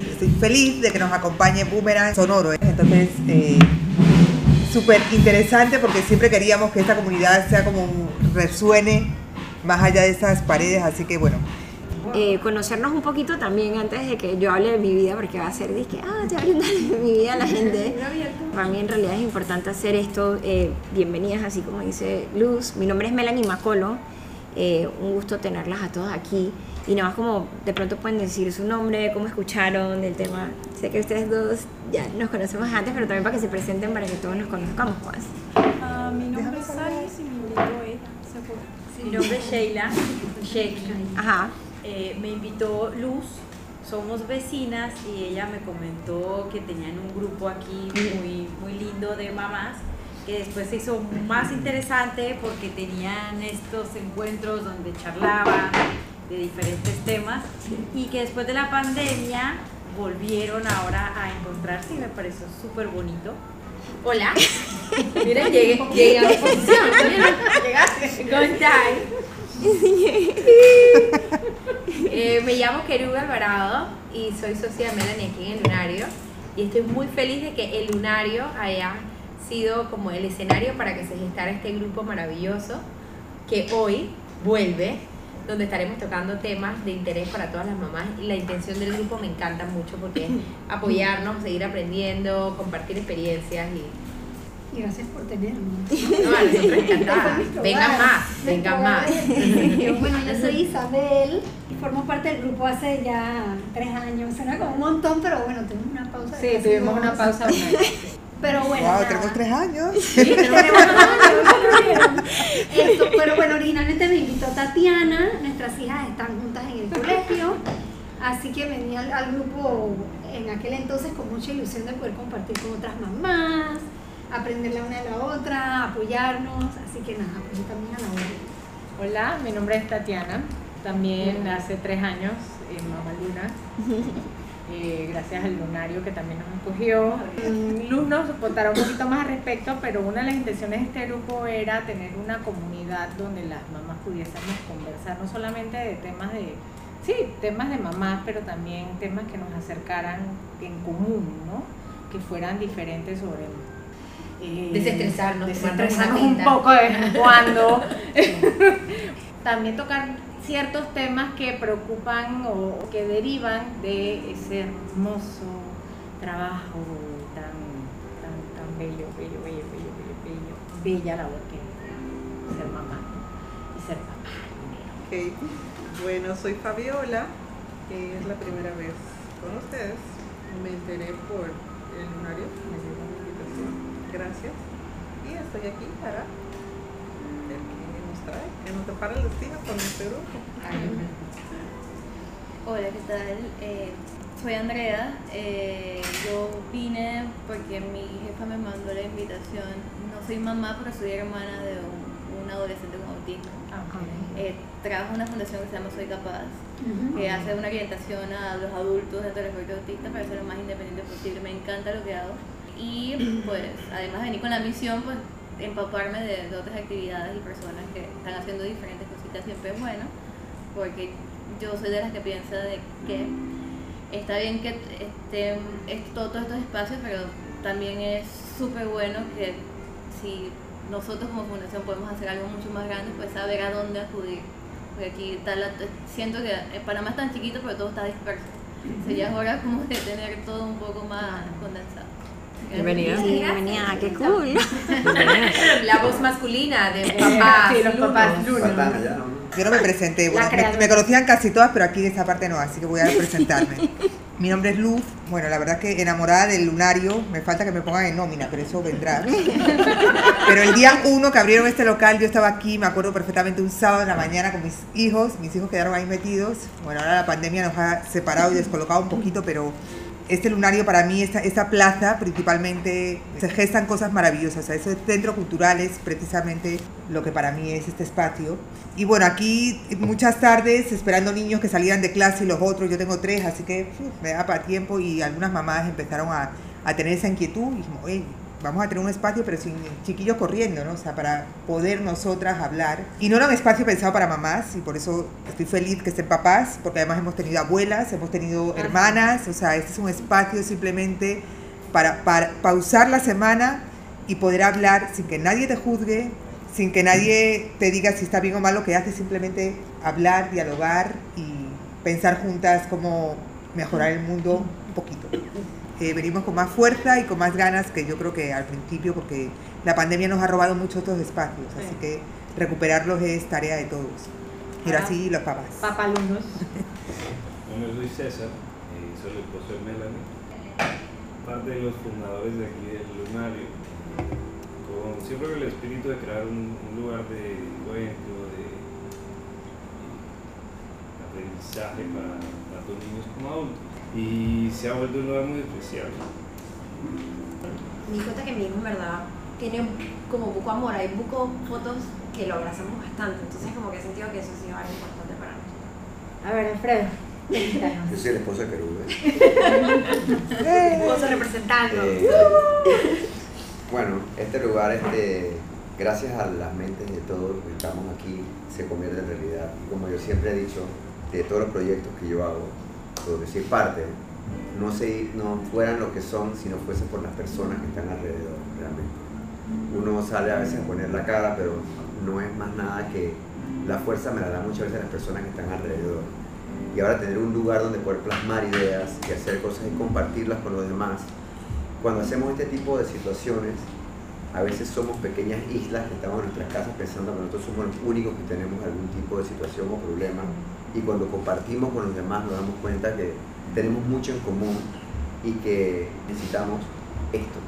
Estoy feliz de que nos acompañe Boomerang Sonoro. ¿eh? Entonces, eh, súper interesante porque siempre queríamos que esta comunidad sea como resuene más allá de esas paredes. Así que bueno, eh, conocernos un poquito también antes de que yo hable de mi vida, porque va a ser, que ah, te voy a de mi vida a la gente. Para mí en realidad es importante hacer esto. Eh, bienvenidas, así como dice Luz. Mi nombre es Melanie Macolo. Eh, un gusto tenerlas a todos aquí. Y nada más como de pronto pueden decir su nombre, cómo escucharon del tema. Sé que ustedes dos ya nos conocemos antes, pero también para que se presenten para que todos nos conozcamos más. Uh, mi nombre es Alice y mi nombre es Mi nombre es Sheila. Sheila. Ajá. Eh, me invitó Luz, somos vecinas y ella me comentó que tenían un grupo aquí muy, muy lindo de mamás que después se hizo más interesante porque tenían estos encuentros donde charlaban de diferentes temas y que después de la pandemia volvieron ahora a encontrarse y me pareció súper bonito. Hola. Miren, llegué, llegué a la posición. Llegaste. Eh, me llamo Keruba Alvarado y soy socia de Melanie aquí en el Lunario. Y estoy muy feliz de que el Lunario haya sido como el escenario para que se gestara este grupo maravilloso que hoy vuelve, donde estaremos tocando temas de interés para todas las mamás. Y la intención del grupo me encanta mucho porque es apoyarnos, seguir aprendiendo, compartir experiencias y gracias por tenernos. No, Vengan más, vengan más. Bueno, yo soy Isabel y formo parte del grupo hace ya tres años. Suena como un montón, pero bueno, tuvimos una pausa. Sí, tuvimos una pausa. Pero bueno. Wow, tenemos tres años. Sí, tenemos años. Esto, pero bueno, originalmente me invitó Tatiana. Nuestras hijas están juntas en el colegio. Así que venía al grupo en aquel entonces con mucha ilusión de poder compartir con otras mamás aprender la una de la otra, apoyarnos, así que nada, pues también a la hora. Hola, mi nombre es Tatiana, también hace tres años en Mamá Luna. Eh, gracias al lunario que también nos acogió. Luz nos contará un poquito más al respecto, pero una de las intenciones de este grupo era tener una comunidad donde las mamás pudiésemos conversar, no solamente de temas de, sí, temas de mamás, pero también temas que nos acercaran en común, ¿no? que fueran diferentes sobre eh, desestresarnos, desestresarnos un poco de vez en cuando. También tocar ciertos temas que preocupan o que derivan de ese hermoso trabajo tan, tan, tan bello, bello, bello, bello, bello, bello, bella labor que es ser mamá y ser papá. Okay. Bueno, soy Fabiola, que es la primera vez con ustedes. Me enteré por el lunario, gracias. Y estoy aquí para trae, qué nos depara el destino con este grupo. Hola, ¿qué tal? Eh, soy Andrea. Eh, yo vine porque mi jefa me mandó la invitación. No soy mamá, pero soy hermana de un, adolescente con autismo. Ah, eh, trabajo en una fundación que se llama Soy Capaz, que hace una orientación a los adultos dentro del espectro autista para ser lo más independiente posible. Me encanta lo que hago y pues además de venir con la misión, pues empaparme de, otras actividades y personas que están haciendo diferentes cositas siempre es bueno, porque yo soy de las que piensa de que está bien que estén todos estos espacios, pero también es súper bueno que si nosotros como fundación podemos hacer algo mucho más grande, pues saber a dónde acudir. Porque aquí está siento que Panamá es tan chiquito, pero todo está disperso. Sería hora como de tener todo un poco más condensado. Bienvenida. Sí, bienvenida, qué cool. La voz masculina de papás. Sí, los papás Yo no me presenté, bueno, me, conocían casi todas, pero aquí de esta parte no, así que voy a presentarme. Mi nombre es Luz, bueno, la verdad es que enamorada del lunario, me falta que me pongan en nómina, pero eso vendrá. Pero el día uno que abrieron este local, yo estaba aquí, me acuerdo perfectamente, un sábado en la mañana con mis hijos, mis hijos quedaron ahí metidos. Bueno, ahora la pandemia nos ha separado y descolocado un poquito, pero este lunario para mí, esta, plaza principalmente, se gestan cosas maravillosas. ese centro cultural es precisamente lo que para mí es este espacio. Y bueno, aquí muchas tardes esperando niños que salieran de clase y los otros, yo tengo tres, así que me da para tiempo y algunas mamás empezaron a, a tener esa inquietud y vamos a tener un espacio pero sin chiquillos corriendo, ¿no? O sea, para poder nosotras hablar. Y no era un espacio pensado para mamás y por eso estoy feliz que estén papás, porque además hemos tenido abuelas, hemos tenido hermanas, o sea, este es un espacio simplemente para, para pausar la semana y poder hablar sin que nadie te juzgue, sin que nadie te diga si está bien o mal lo que haces, simplemente hablar, dialogar y pensar juntas cómo mejorar el mundo un poquito. Eh, venimos con más fuerza y con más ganas que yo creo que al principio, porque la pandemia nos ha robado muchos otros espacios, así que recuperarlos es tarea de todos. Y ahora sí, los papás. Papalumnos. Bueno, soy César, eh, soy el esposo de Melanie, parte de los fundadores de aquí del Lunario, con siempre con el espíritu de crear un, un lugar de encuentro, de, de aprendizaje para tanto niños como adultos. Y se ha vuelto un lugar muy especial. Me di cuenta que mi hijo en verdad tiene como poco amor, hay poco fotos que lo abrazamos bastante, entonces como que he sentido que eso ha sido algo importante para nosotros. A ver, Alfredo. Yo soy el esposo de Querube. Esposo representando. Eh, bueno, este lugar, este, gracias a las mentes de todos los que estamos aquí, se convierte en realidad. Y como yo siempre he dicho, de todos los proyectos que yo hago, o que soy parte, no, se, no fueran lo que son si no fuese por las personas que están alrededor, realmente. Uno sale a veces a poner la cara, pero no es más nada que la fuerza me la da muchas veces las personas que están alrededor. Y ahora tener un lugar donde poder plasmar ideas y hacer cosas y compartirlas con los demás. Cuando hacemos este tipo de situaciones, a veces somos pequeñas islas que estamos en nuestras casas pensando que nosotros somos los únicos que tenemos algún tipo de situación o problema. Y cuando compartimos con los demás nos damos cuenta que tenemos mucho en común y que necesitamos esto.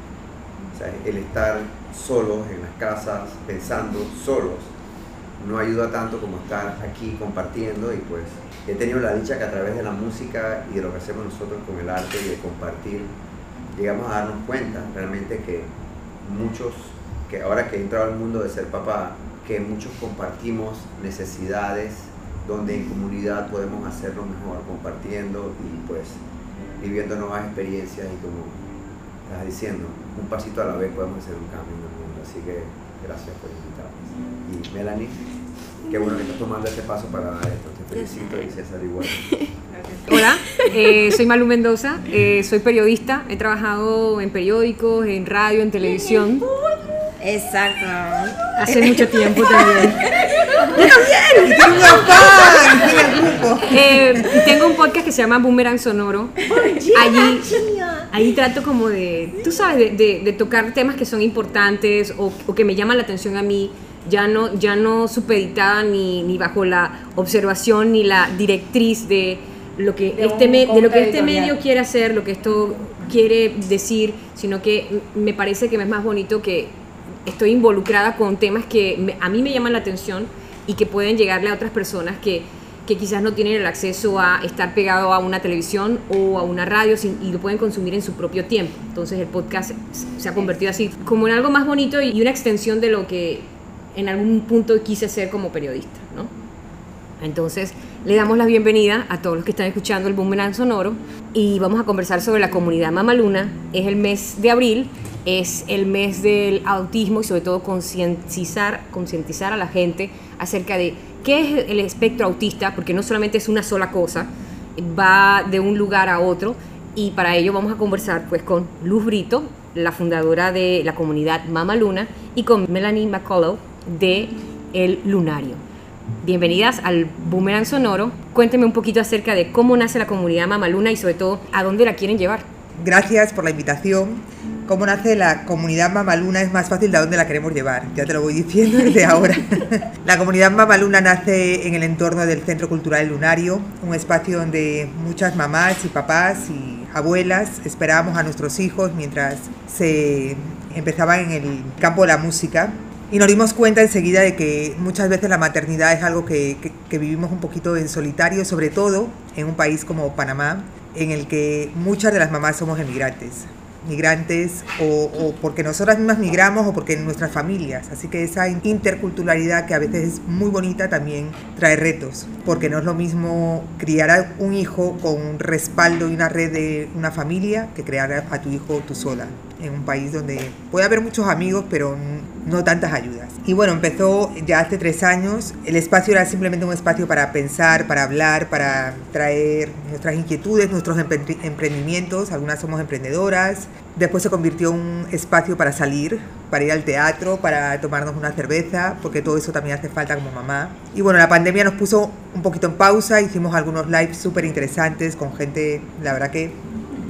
O sea, el estar solos en las casas, pensando solos, no ayuda tanto como estar aquí compartiendo y pues he tenido la dicha que a través de la música y de lo que hacemos nosotros con el arte y de compartir, llegamos a darnos cuenta realmente que muchos, que ahora que he entrado al mundo de ser papá, que muchos compartimos necesidades donde en comunidad podemos hacerlo mejor, compartiendo y pues viviendo nuevas experiencias y como estás diciendo, un pasito a la vez podemos hacer un cambio en el mundo. Así que gracias por invitarnos. Y Melanie, qué bueno que estás tomando este paso para dar esto. Te felicito y César igual. Hola, eh, soy Malu Mendoza, eh, soy periodista, he trabajado en periódicos, en radio, en televisión. Exacto. Hace mucho tiempo también. Y tiene un afán. Eh, tengo un podcast que se llama Boomerang Sonoro. Allí, ahí trato como de, tú sabes, de, de- de tocar temas que son importantes o, o que me llaman la atención a mí, ya no, ya no supeditada ni, ni bajo la observación ni la directriz de lo que, De este, me- de lo que este medio quiere hacer, lo que esto quiere decir, sino que me parece que me es más bonito que estoy involucrada con temas que me- a mí me llaman la atención y que pueden llegarle a otras personas que, que quizás no tienen el acceso a estar pegado a una televisión o a una radio sin- y lo pueden consumir en su propio tiempo. Entonces el podcast se- ha convertido así como en algo más bonito y una extensión de lo que en algún punto quise ser como periodista, ¿no? Entonces, le damos la bienvenida a todos los que están escuchando el Boomerang Sonoro y vamos a conversar sobre la comunidad Mamaluna. Es el mes de abril, es el mes del autismo y sobre todo concientizar, concientizar a la gente acerca de qué es el espectro autista, porque no solamente es una sola cosa, va de un lugar a otro y para ello vamos a conversar pues con Luz Brito, la fundadora de la comunidad Mamaluna y con Melanie McCullough de El Lunario. Bienvenidas al Boomerang Sonoro. Cuénteme un poquito acerca de cómo nace la comunidad Mamaluna y sobre todo a dónde la quieren llevar. Gracias por la invitación. ¿Cómo nace la comunidad Mamaluna? Es más fácil de a dónde la queremos llevar. Ya te lo voy diciendo desde ahora. la comunidad Mamaluna nace en el entorno del Centro Cultural Lunario, un espacio donde muchas mamás y papás y abuelas esperábamos a nuestros hijos mientras se empezaban en el campo de la música. Y nos dimos cuenta enseguida de que muchas veces la maternidad es algo que, que- que vivimos un poquito en solitario, sobre todo en un país como Panamá, en el que muchas de las mamás somos emigrantes. Migrantes o, porque nosotras mismas migramos o porque nuestras familias. Así que esa interculturalidad que a veces es muy bonita también trae retos. Porque no es lo mismo criar a un hijo con un respaldo y una red de una familia que crear a tu hijo tú sola. en un país donde puede haber muchos amigos, pero no tantas ayudas. Y bueno, empezó ya hace tres años. El espacio era simplemente un espacio para pensar, para hablar, para traer nuestras inquietudes, nuestros emprendimientos. Algunas somos emprendedoras. Después se convirtió en un espacio para salir, para ir al teatro, para tomarnos una cerveza, porque todo eso también hace falta como mamá. Y bueno, la pandemia nos puso un poquito en pausa, hicimos algunos lives súper interesantes con gente, la verdad que,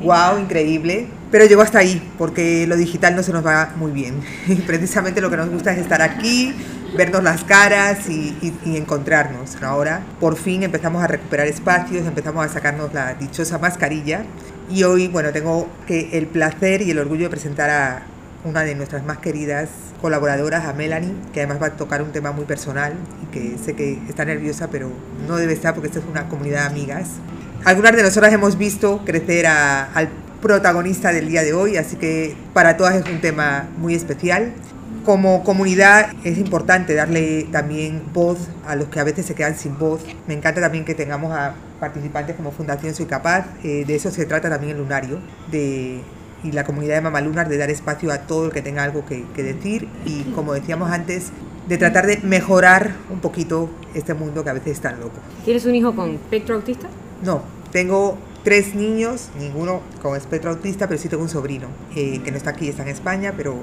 wow, increíble. Pero llegó hasta ahí, porque lo digital no se nos va muy bien. Y precisamente lo que nos gusta es estar aquí, vernos las caras y, encontrarnos. Ahora, por fin empezamos a recuperar espacios, empezamos a sacarnos la dichosa mascarilla. Y hoy, bueno, tengo que el placer y el orgullo de presentar a una de nuestras más queridas colaboradoras, a Melanie, que además va a tocar un tema muy personal y que sé que está nerviosa, pero no debe estar porque esta es una comunidad de amigas. Algunas de nosotras hemos visto crecer al protagonista del día de hoy, así que para todas es un tema muy especial. Como comunidad es importante darle también voz a los que a veces se quedan sin voz. Me encanta también que tengamos a participantes como Fundación Soy Capaz. Eh, de eso se trata también el lunario, de, y la comunidad de Mamalunas, de dar espacio a todo el que tenga algo que, que decir y, como decíamos antes, de tratar de mejorar un poquito este mundo que a veces es tan loco. ¿Tienes un hijo con espectro autista? No, tengo tres niños, ninguno con espectro autista, pero sí tengo un sobrino eh, que no está aquí, está en España, pero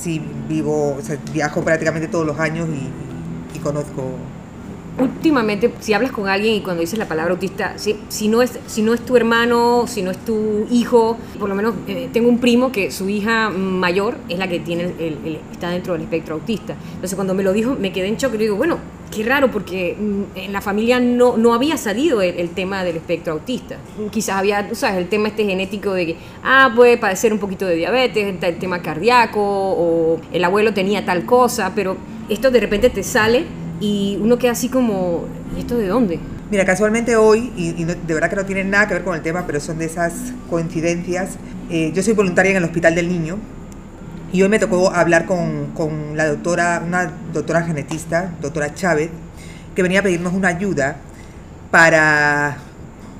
sí vivo, o sea, viajo prácticamente todos los años y, y conozco últimamente, si hablas con alguien y cuando dices la palabra autista, si, si, no, es, si no es tu hermano, si no es tu hijo, por lo menos eh, tengo un primo que su hija mayor es la que tiene el, está dentro del espectro autista. Entonces cuando me lo dijo me quedé en shock y digo, bueno, qué raro porque mm, en la familia no, no había salido el, tema del espectro autista. Quizás había, tú sabes, el tema este genético de que, ah, puede padecer un poquito de diabetes, el tema cardíaco o el abuelo tenía tal cosa, pero esto de repente te sale y uno queda así como, ¿y esto de dónde? Mira, casualmente hoy, y, de verdad que no tiene nada que ver con el tema, pero son de esas coincidencias, eh, yo soy voluntaria en el Hospital del Niño y hoy me tocó hablar con, con la doctora, una doctora genetista, doctora Chávez, que venía a pedirnos una ayuda para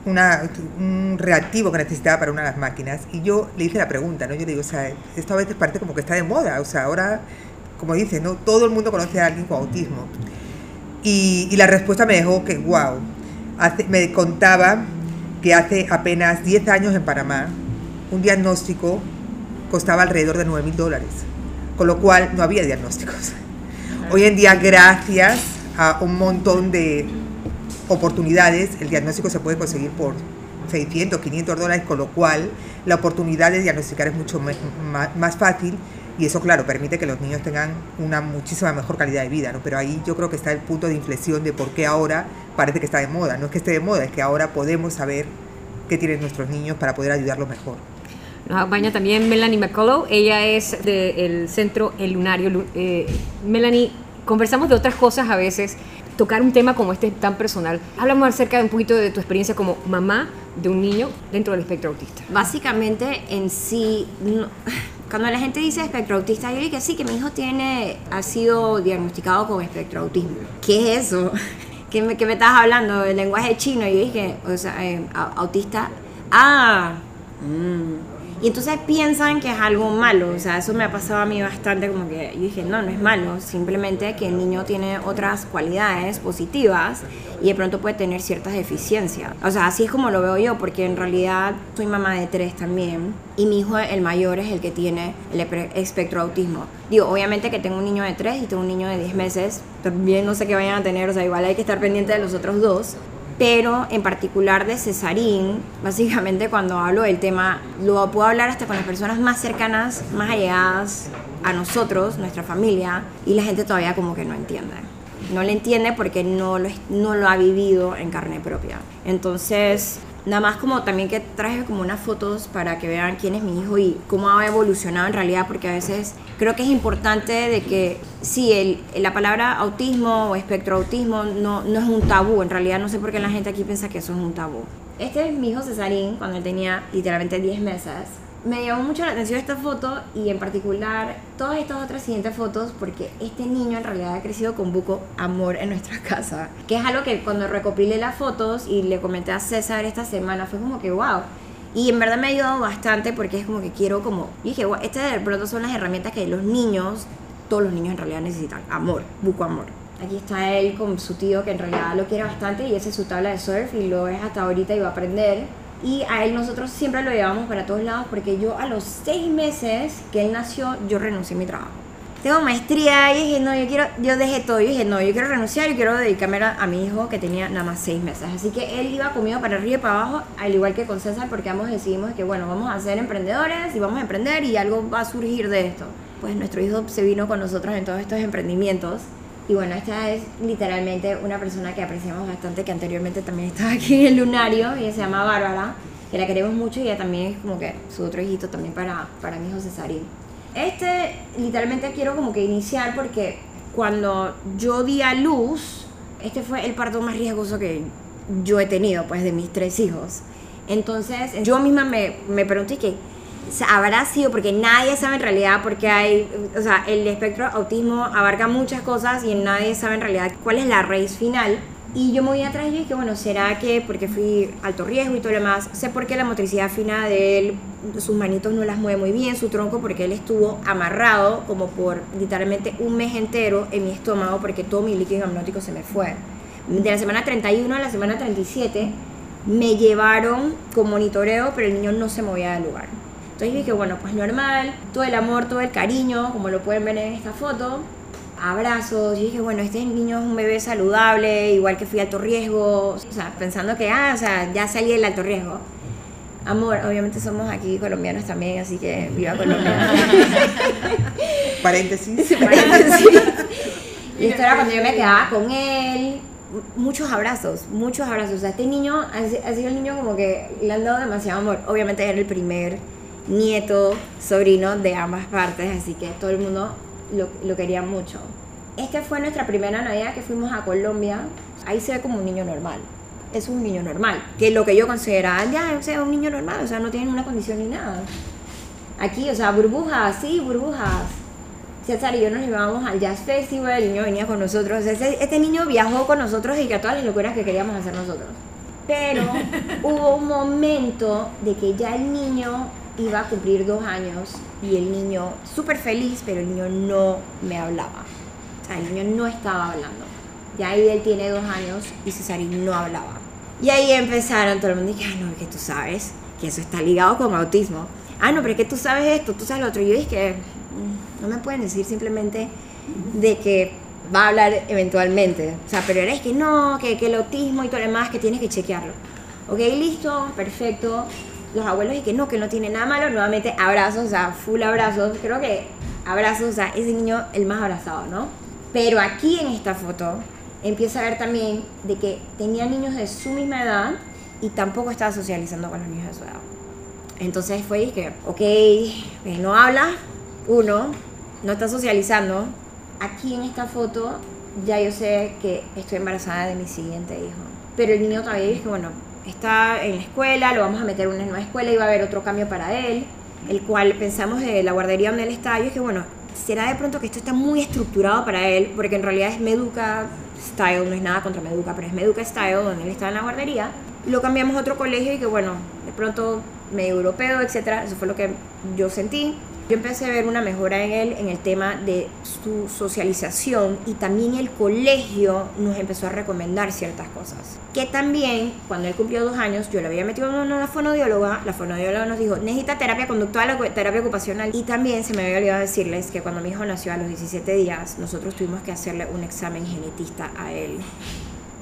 un reactivo que necesitaba para una de las máquinas. Y yo le hice la pregunta, ¿no? Yo le digo, o sea, esto a veces parece como que está de moda, o sea, ahora, como dice, ¿no? Todo el mundo conoce a alguien con autismo. Y, la respuesta me dejó que, wow, me contaba que hace apenas 10 años en Panamá un diagnóstico costaba alrededor de 9 mil dólares, con lo cual no había diagnósticos. Hoy en día, gracias a un montón de oportunidades, el diagnóstico se puede conseguir por 600, 500 dólares, con lo cual la oportunidad de diagnosticar es mucho más fácil y eso, claro, permite que los niños tengan una muchísima mejor calidad de vida, ¿no? Pero ahí yo creo que está el punto de inflexión de por qué ahora parece que está de moda. No es que esté de moda, es que ahora podemos saber qué tienen nuestros niños para poder ayudarlos mejor. Nos acompaña también Melanie McCullough, ella es del centro El Lunario. Eh, Melanie, conversamos de otras cosas a veces, tocar un tema como este tan personal. Hablamos acerca de un poquito de tu experiencia como mamá de un niño dentro del espectro autista. Básicamente en sí... Cuando la gente dice espectro autista, yo digo que sí, que mi hijo tiene, ha sido diagnosticado con espectro autismo. ¿Qué es eso? ¿Qué me, estás hablando? El lenguaje chino. Yo dije, o sea, eh, autista. Ah, mmm y entonces piensan que es algo malo, o sea, eso me ha pasado a mí bastante, como que yo dije, no, no es malo, simplemente que el niño tiene otras cualidades positivas y de pronto puede tener ciertas deficiencias. O sea, así es como lo veo yo, porque en realidad soy mamá de tres también y mi hijo, el mayor, es el que tiene el espectro autismo. Digo, obviamente que tengo un niño de tres y tengo un niño de 10 meses, también no sé qué vayan a tener, o sea, igual hay que estar pendiente de los otros dos, pero en particular de Cesarín, básicamente cuando hablo del tema, lo puedo hablar hasta con las personas más cercanas, más allegadas a nosotros, nuestra familia, y la gente todavía como que no entiende. No le entiende porque no lo, no lo ha vivido en carne propia. Entonces, nada más como también que traje como unas fotos para que vean quién es mi hijo y cómo ha evolucionado en realidad, porque a veces creo que es importante de que sí, el, la palabra autismo o espectro autismo no, no es un tabú, en realidad no sé por qué la gente aquí piensa que eso es un tabú. Este es mi hijo Cesarín cuando él tenía literalmente 10 meses me llamó mucho la atención esta foto y en particular todas estas otras siguientes fotos porque este niño en realidad ha crecido con buco amor en nuestra casa. Que es algo que cuando recopilé las fotos y le comenté a César esta semana fue como que wow. Y en verdad me ha ayudado bastante porque es como que quiero como... Y dije, bueno, estas de pronto son las herramientas que los niños, todos los niños en realidad necesitan. Amor, busco amor. Aquí está él con su tío que en realidad lo quiere bastante y esa es su tabla de surf y lo es hasta ahorita y va a aprender. Y a él nosotros siempre lo llevamos para todos lados porque yo a los seis meses que él nació, yo renuncié a mi trabajo. Tengo maestría y dije, no, yo quiero, yo dejé todo, yo dije, no, yo quiero renunciar y quiero dedicarme a, a mi hijo que tenía nada más seis meses. Así que él iba conmigo para arriba y para abajo, al igual que con César, porque ambos decidimos que, bueno, vamos a ser emprendedores y vamos a emprender y algo va a surgir de esto. Pues nuestro hijo se vino con nosotros en todos estos emprendimientos. Y bueno, esta es literalmente una persona que apreciamos bastante, que anteriormente también estaba aquí en el lunario, ella se llama Bárbara, que la queremos mucho y ella también es como que su otro hijito también para, para mi hijo Cesarín. Este literalmente quiero como que iniciar porque cuando yo di a luz, este fue el parto más riesgoso que yo he tenido, pues de mis tres hijos. Entonces yo misma me, me pregunté que habrá sido porque nadie sabe en realidad porque hay, o sea, el espectro autismo abarca muchas cosas y nadie sabe en realidad cuál es la raíz final. Y yo me voy atrás y dije, bueno, ¿será que porque fui alto riesgo y todo lo demás? Sé por qué la motricidad fina de él, sus manitos no las mueve muy bien, su tronco, porque él estuvo amarrado como por literalmente un mes entero en mi estómago porque todo mi líquido amniótico se me fue. De la semana 31 a la semana 37 me llevaron con monitoreo, pero el niño no se movía del lugar. Entonces dije, bueno, pues normal, todo el amor, todo el cariño, como lo pueden ver en esta foto, abrazos. Y dije, bueno, este niño es un bebé saludable, igual que fui alto riesgo. O sea, pensando que, ah, o sea, ya salí del alto riesgo. Amor, obviamente somos aquí colombianos también, así que viva Colombia. Paréntesis. Paréntesis. Y esto era cuando yo me quedaba con él. Muchos abrazos, muchos abrazos. O sea, este niño ha sido el niño como que le han dado demasiado amor. Obviamente era el primer nieto, sobrino de ambas partes, así que todo el mundo lo, lo quería mucho. Esta fue nuestra primera Navidad que fuimos a Colombia. Ahí se ve como un niño normal. Es un niño normal. Que lo que yo consideraba, ya, o sea, un niño normal, o sea, no tiene una condición ni nada. Aquí, o sea, burbujas, sí, burbujas. César y yo nos llevábamos al Jazz Festival, el niño venía con nosotros. Este, este niño viajó con nosotros y que a todas las locuras que queríamos hacer nosotros. Pero hubo un momento de que ya el niño iba a cumplir dos años y el niño súper feliz, pero el niño no me hablaba. O sea, el niño no estaba hablando. Ya ahí él tiene dos años y Cesarín no hablaba. Y ahí empezaron todo el mundo y ah, no, es que tú sabes que eso está ligado con autismo. Ah, no, pero es que tú sabes esto, tú sabes lo otro. Y yo dije, mm, no me pueden decir simplemente de que va a hablar eventualmente. O sea, pero eres que no, que, que el autismo y todo lo demás, que tienes que chequearlo. Ok, listo, perfecto los abuelos y que no, que no tiene nada malo, nuevamente abrazos, o sea, full abrazos, creo que abrazos, o sea, ese niño el más abrazado, ¿no? Pero aquí en esta foto empieza a ver también de que tenía niños de su misma edad y tampoco estaba socializando con los niños de su edad. Entonces fue que, ok, eh, no habla, uno, no está socializando. Aquí en esta foto ya yo sé que estoy embarazada de mi siguiente hijo. Pero el niño todavía dice, bueno, está en la escuela, lo vamos a meter en una nueva escuela y va a haber otro cambio para él, el cual pensamos de la guardería donde él está, y es que bueno, será de pronto que esto está muy estructurado para él, porque en realidad es Meduca Style, no es nada contra Meduca, pero es Meduca Style, donde él está en la guardería. Lo cambiamos a otro colegio y que bueno, de pronto medio europeo, etcétera, eso fue lo que yo sentí. Yo empecé a ver una mejora en él en el tema de su socialización y también el colegio nos empezó a recomendar ciertas cosas. Que también, cuando él cumplió dos años, yo le había metido en una fonodióloga, la fonodióloga nos dijo, necesita terapia conductual o terapia ocupacional. Y también se me había olvidado decirles que cuando mi hijo nació a los 17 días, nosotros tuvimos que hacerle un examen genetista a él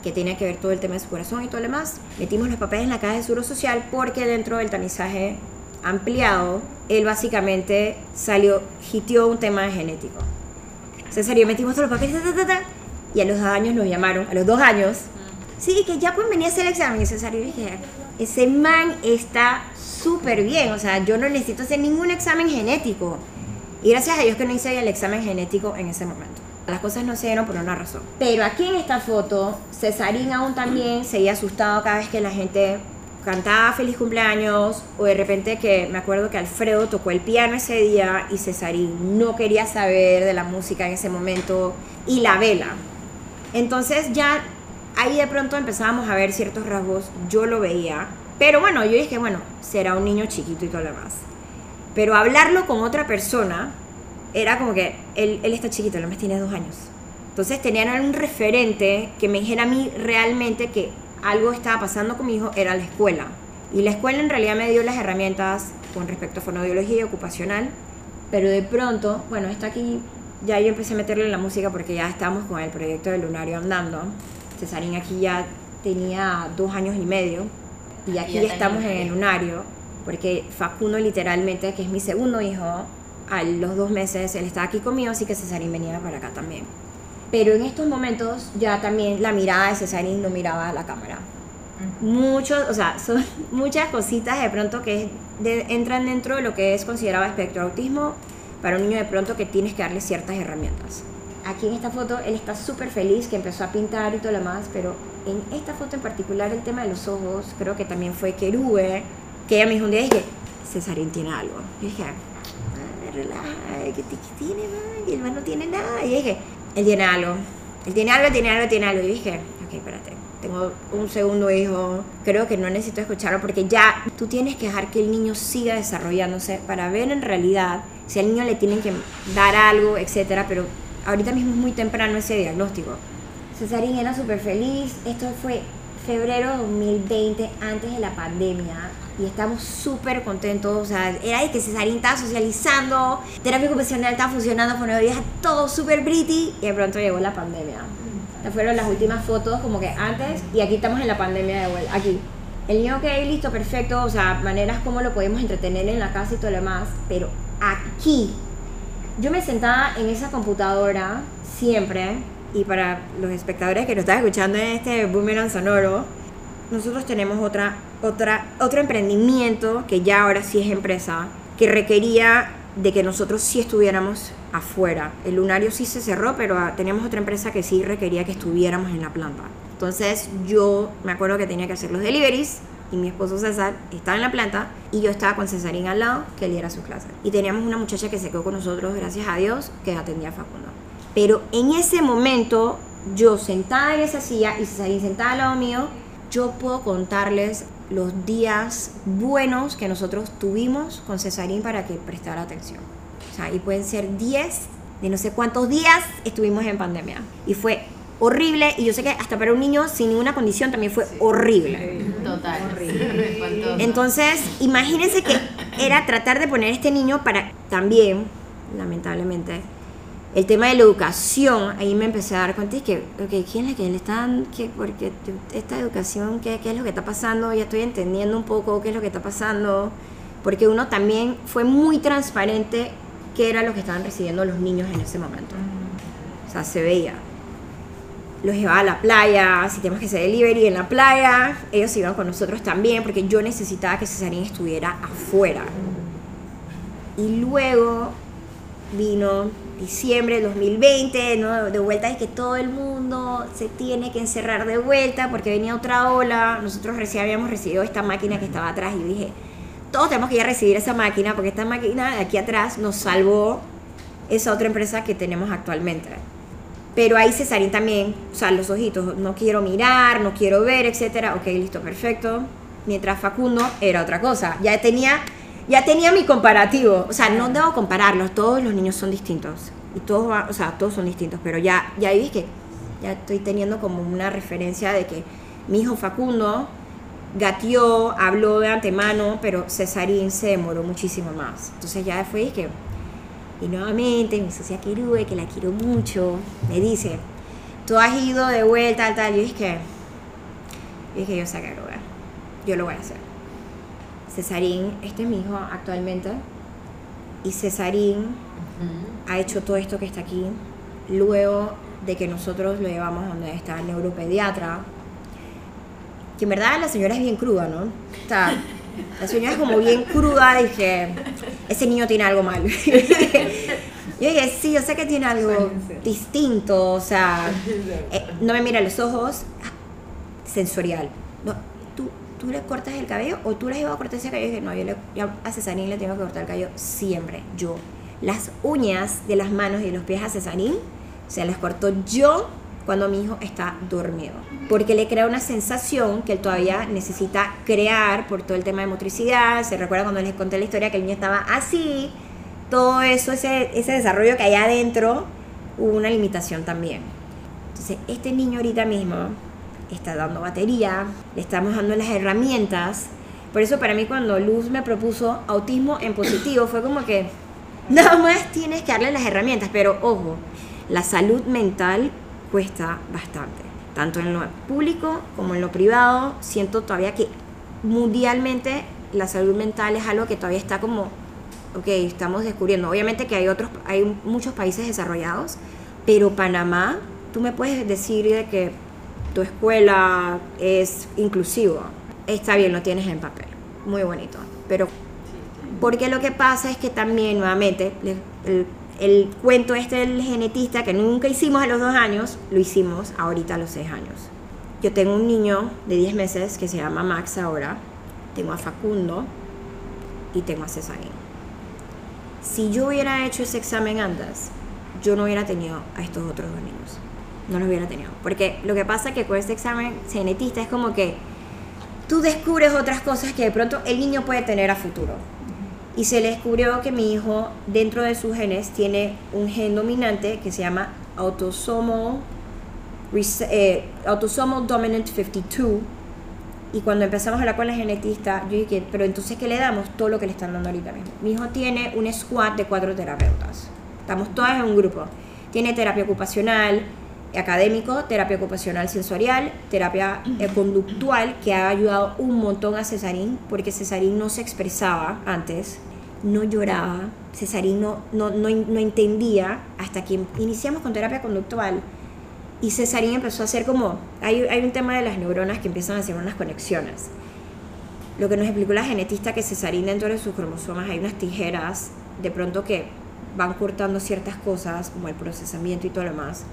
que tiene que ver todo el tema de su corazón y todo lo demás. Metimos los papeles en la caja de seguro social porque dentro del tamizaje ampliado, él básicamente salió, hitió un tema genético. César y yo metimos todos los papeles, y a los dos años nos llamaron, a los dos años, sí, que ya pueden venir a hacer el examen. Y César y yo dije, ese man está súper bien, o sea, yo no necesito hacer ningún examen genético. Y gracias a Dios que no hice el examen genético en ese momento. Las cosas no se dieron por una razón. Pero aquí en esta foto, Cesarín aún también seguía asustado cada vez que la gente cantaba feliz cumpleaños o de repente que me acuerdo que Alfredo tocó el piano ese día y Cesarín no quería saber de la música en ese momento y la vela. Entonces ya ahí de pronto empezábamos a ver ciertos rasgos, yo lo veía, pero bueno, yo dije, bueno, será un niño chiquito y todo lo demás. Pero hablarlo con otra persona era como que él, él está chiquito, lo más tiene dos años. Entonces tenían un referente que me dijera a mí realmente que algo estaba pasando con mi hijo, era la escuela. Y la escuela en realidad me dio las herramientas con respecto a fonoaudiología y ocupacional, pero de pronto, bueno, está aquí, ya yo empecé a meterle la música porque ya estamos con el proyecto del lunario andando. Cesarín aquí ya tenía dos años y medio y aquí ya ya estamos en el lunario porque Facundo literalmente, que es mi segundo hijo, a los dos meses él estaba aquí conmigo, así que Cesarín venía para acá también. Pero en estos momentos ya también la mirada de Cesarín no miraba a la cámara. Muchos, o sea, son muchas cositas de pronto que de- entran dentro de lo que es considerado espectro autismo para un niño de pronto que tienes que darle ciertas herramientas. Aquí en esta foto él está súper feliz que empezó a pintar y todo lo demás, pero en esta foto en particular el tema de los ojos, creo que también fue Kerube, que ella me dijo un día, dije, Cesarín tiene algo. Yo dije, "Ah, relaja, ¿qué, ti- qué tiene, man? Y el man no tiene nada. Y dije, él tiene algo, él tiene algo, tiene algo, tiene algo. Y dije, ok, espérate, tengo un segundo hijo, creo que no necesito escucharlo porque ya tú tienes que dejar que el niño siga desarrollándose para ver en realidad si al niño le tienen que dar algo, etcétera, pero ahorita mismo es muy temprano ese diagnóstico. Cesarín era súper feliz, esto fue febrero de 2020, antes de la pandemia, y estamos súper contentos, o sea, era de que Cesarín estaba socializando, terapia ocupacional estaba funcionando, fonoaudiología, todo súper pretty, y de pronto llegó la pandemia. Estas fueron las últimas fotos, como que antes, y aquí estamos en la pandemia de vuelta, aquí. El niño que listo, perfecto, o sea, maneras como lo podemos entretener en la casa y todo lo demás, pero aquí, yo me sentaba en esa computadora siempre, y para los espectadores que nos están escuchando en este boomerang sonoro, nosotros tenemos otra, otra, otro emprendimiento que ya ahora sí es empresa, que requería de que nosotros sí estuviéramos afuera. El lunario sí se cerró, pero ah, teníamos otra empresa que sí requería que estuviéramos en la planta. Entonces yo me acuerdo que tenía que hacer los deliveries y mi esposo César estaba en la planta y yo estaba con Cesarín al lado que él era su clase. Y teníamos una muchacha que se quedó con nosotros, gracias a Dios, que atendía a Facundo. Pero en ese momento, yo sentada en esa silla y Cesarín sentada al lado mío, yo puedo contarles los días buenos que nosotros tuvimos con Cesarín para que prestara atención. O sea, y pueden ser 10 de no sé cuántos días estuvimos en pandemia. Y fue horrible, y yo sé que hasta para un niño sin ninguna condición también fue horrible. Total. Espantoso. Entonces, imagínense que era tratar de poner a este niño para también, lamentablemente, el tema de la educación, ahí me empecé a dar cuenta y que, ok, ¿quién es que le están, qué, porque esta educación, ¿qué, es lo que está pasando? Ya estoy entendiendo un poco qué es lo que está pasando, porque uno también fue muy transparente qué era lo que estaban recibiendo los niños en ese momento. O sea, se veía los llevaba a la playa, si tenemos que hacer delivery en la playa, ellos iban con nosotros también, porque yo necesitaba que Cesarín estuviera afuera. Y luego vino diciembre de 2020, ¿no? de vuelta es que todo el mundo se tiene que encerrar de vuelta porque venía otra ola. Nosotros recién habíamos recibido esta máquina que estaba atrás y dije, todos tenemos que ir a recibir esa máquina porque esta máquina de aquí atrás nos salvó esa otra empresa que tenemos actualmente. Pero ahí Cesarín también, o sea, los ojitos, no quiero mirar, no quiero ver, etcétera. Ok, listo, perfecto. Mientras Facundo era otra cosa. Ya tenía, ya tenía mi comparativo. O sea, no debo compararlos, todos los niños son distintos. Y todos, o sea, todos son distintos. Pero ya, ya vi que ya estoy teniendo como una referencia de que mi hijo Facundo gateó, habló de antemano, pero Cesarín se demoró muchísimo más. Entonces ya fue que y nuevamente mi socia Kirue, que la quiero mucho, me dice, tú has ido de vuelta, tal, tal. Yo dije, yo dije, yo sé que yo lo voy a hacer. Cesarín, este es mi hijo actualmente, y Cesarín ha hecho todo esto que está aquí, luego de que nosotros lo llevamos donde está el neuropediatra, que en verdad la señora es bien cruda, ¿no? O sea, la señora es como bien cruda, dije, ese niño tiene algo mal. Yo dije, sí, yo sé que tiene algo distinto, o sea, eh, no me mira a los ojos, sensorial. No, ¿tú, ¿Tú le cortas el cabello o tú le has llevado a cortar ese cabello? Y dije, no, yo, le, yo a Cesarín le tengo que cortar el cabello siempre, yo. Las uñas de las manos y de los pies a Cesarín se las corto yo cuando mi hijo está dormido, porque le crea una sensación que él todavía necesita crear por todo el tema de motricidad. Se recuerda cuando les conté la historia que el niño estaba así, todo eso, ese, ese desarrollo que hay adentro, hubo una limitación también. Entonces, este niño ahorita mismo está dando batería, le estamos dando las herramientas. Por eso para mí cuando Luz me propuso autismo en positivo fue como que nada más tienes que darle las herramientas, pero ojo, la salud mental cuesta bastante, tanto en lo público como en lo privado. Siento todavía que mundialmente la salud mental es algo que todavía está como, ok, estamos descubriendo. Obviamente que hay otros, hay muchos países desarrollados, pero Panamá, tú me puedes decir de que tu escuela es inclusivo. Está bien, lo tienes en papel, muy bonito, pero porque lo que pasa es que también nuevamente el, cuento este del genetista que nunca hicimos a los dos años, lo hicimos ahorita a los seis años. Yo tengo un niño de 10 meses que se llama Max ahora, tengo a Facundo y tengo a Cesarín. Si yo hubiera hecho ese examen antes, yo no hubiera tenido a estos otros dos niños. No los hubiera tenido. Porque lo que pasa es que con este examen genetista es como que tú descubres otras cosas que de pronto el niño puede tener a futuro. Y se le descubrió que mi hijo, dentro de sus genes, tiene un gen dominante que se llama autosomal, eh, autosomal dominant 52. Y cuando empezamos a hablar con la genetista, yo dije, pero entonces, ¿qué le damos? Todo lo que le están dando ahorita mismo. Mi hijo tiene un squad de cuatro terapeutas. Estamos todas en un grupo. Tiene terapia ocupacional, académico, terapia ocupacional sensorial, terapia eh, conductual, que ha ayudado un montón a Cesarín, porque Cesarín no se expresaba antes, no lloraba, Cesarín no, no, no, no entendía, hasta que iniciamos con terapia conductual. Y Cesarín empezó a hacer como, hay, hay un tema de las neuronas que empiezan a hacer unas conexiones. Lo que nos explicó la genetista que Cesarín dentro de sus cromosomas hay unas tijeras, de pronto que van cortando ciertas cosas, como el procesamiento y todo lo demás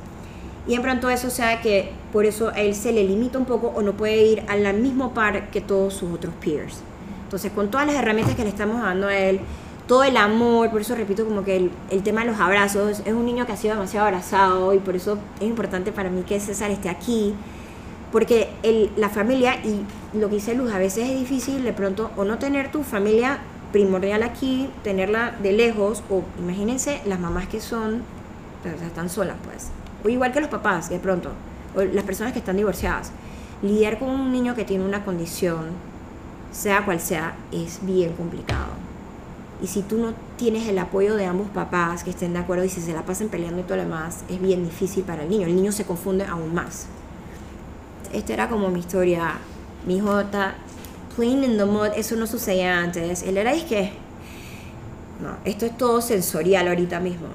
y en pronto eso sea que por eso a él se le limita un poco o no puede ir al mismo par que todos sus otros peers. Entonces, con todas las herramientas que le estamos dando a él, todo el amor, por eso repito como que el, el, tema de los abrazos, es un niño que ha sido demasiado abrazado y por eso es importante para mí que César esté aquí, porque el, la familia, y lo que dice Luz, a veces es difícil de pronto o no tener tu familia primordial aquí, tenerla de lejos, o imagínense las mamás que son, pero están solas pues o igual que los papás, de pronto, o las personas que están divorciadas, lidiar con un niño que tiene una condición, sea cual sea, es bien complicado. Y si tú no tienes el apoyo de ambos papás que estén de acuerdo y si se la pasan peleando y todo lo demás, es bien difícil para el niño. El niño se confunde aún más. Esta era como mi historia. Mi hijo está playing in the mud. Eso no sucedía antes. Él era, es que, no, esto es todo sensorial ahorita mismo.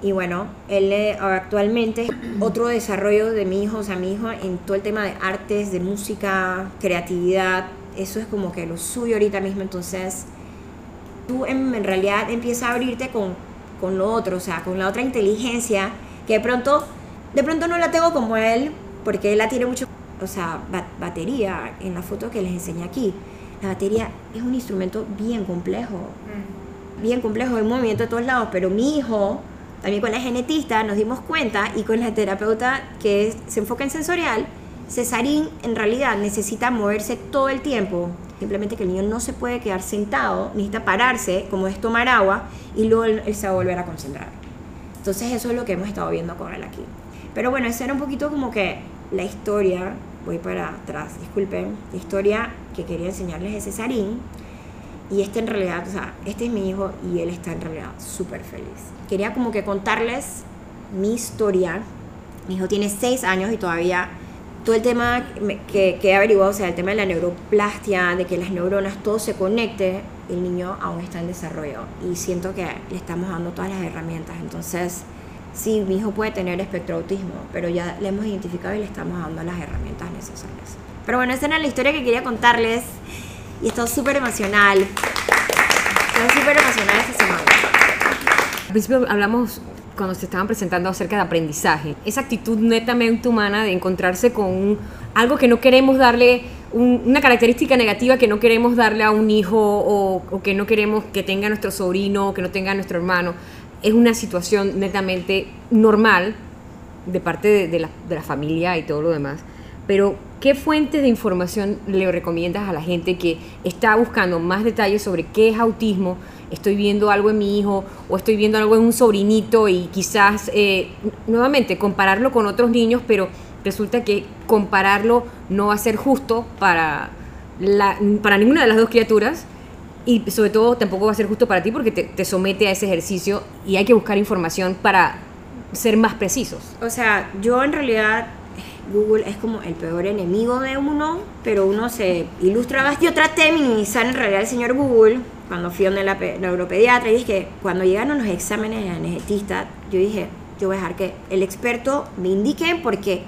Y bueno, él eh, actualmente otro desarrollo de mi hijo, o sea, mi hijo en todo el tema de artes, de música, creatividad, eso es como que lo suyo ahorita mismo. Entonces, tú en, realidad empiezas a abrirte con, con lo otro, o sea, con la otra inteligencia que de pronto, de pronto no la tengo como él, porque él la tiene mucho, o sea, batería en la foto que les enseñé aquí. La batería es un instrumento bien complejo, mm. bien complejo, de movimiento de todos lados, pero mi hijo también con la genetista nos dimos cuenta y con la terapeuta que se enfoca en sensorial, Cesarín en realidad necesita moverse todo el tiempo. Simplemente que el niño no se puede quedar sentado, necesita pararse, como es tomar agua, y luego él, se va a volver a concentrar. Entonces eso es lo que hemos estado viendo con él aquí. Pero bueno, esa era un poquito como que la historia, voy para atrás, disculpen, la historia que quería enseñarles de Cesarín. Y este en realidad, o sea, este es mi hijo y él está en realidad súper feliz. Quería como que contarles mi historia. Mi hijo tiene seis años y todavía todo el tema que, que he averiguado, o sea, el tema de la neuroplastia, de que las neuronas todo se conecte, el niño aún está en desarrollo y siento que le estamos dando todas las herramientas. Entonces, sí, mi hijo puede tener espectro autismo, pero ya le hemos identificado y le estamos dando las herramientas necesarias. Pero bueno, esa era la historia que quería contarles y estoy súper emocional. Estoy súper emocional esta semana. Al principio hablamos cuando se estaban presentando acerca de aprendizaje, esa actitud netamente humana de encontrarse con algo que no queremos darle, una característica negativa que no queremos darle a un hijo o, o, que no queremos que tenga nuestro sobrino o que no tenga nuestro hermano, es una situación netamente normal de parte de, de la, de la familia y todo lo demás. Pero, ¿qué fuentes de información le recomiendas a la gente que está buscando más detalles sobre qué es autismo? Estoy viendo algo en mi hijo o estoy viendo algo en un sobrinito y quizás, eh, nuevamente, compararlo con otros niños, pero resulta que compararlo no va a ser justo para, la, para ninguna de las dos criaturas y sobre todo tampoco va a ser justo para ti porque te, te somete a ese ejercicio y hay que buscar información para ser más precisos. O sea, yo en realidad Google es como el peor enemigo de uno, pero uno se ilustra bastante. Yo traté de minimizar en realidad el señor Google cuando fui donde la pe- neuropediatra y dije que cuando llegaron los exámenes de anestesista, yo dije, yo voy a dejar que el experto me indique porque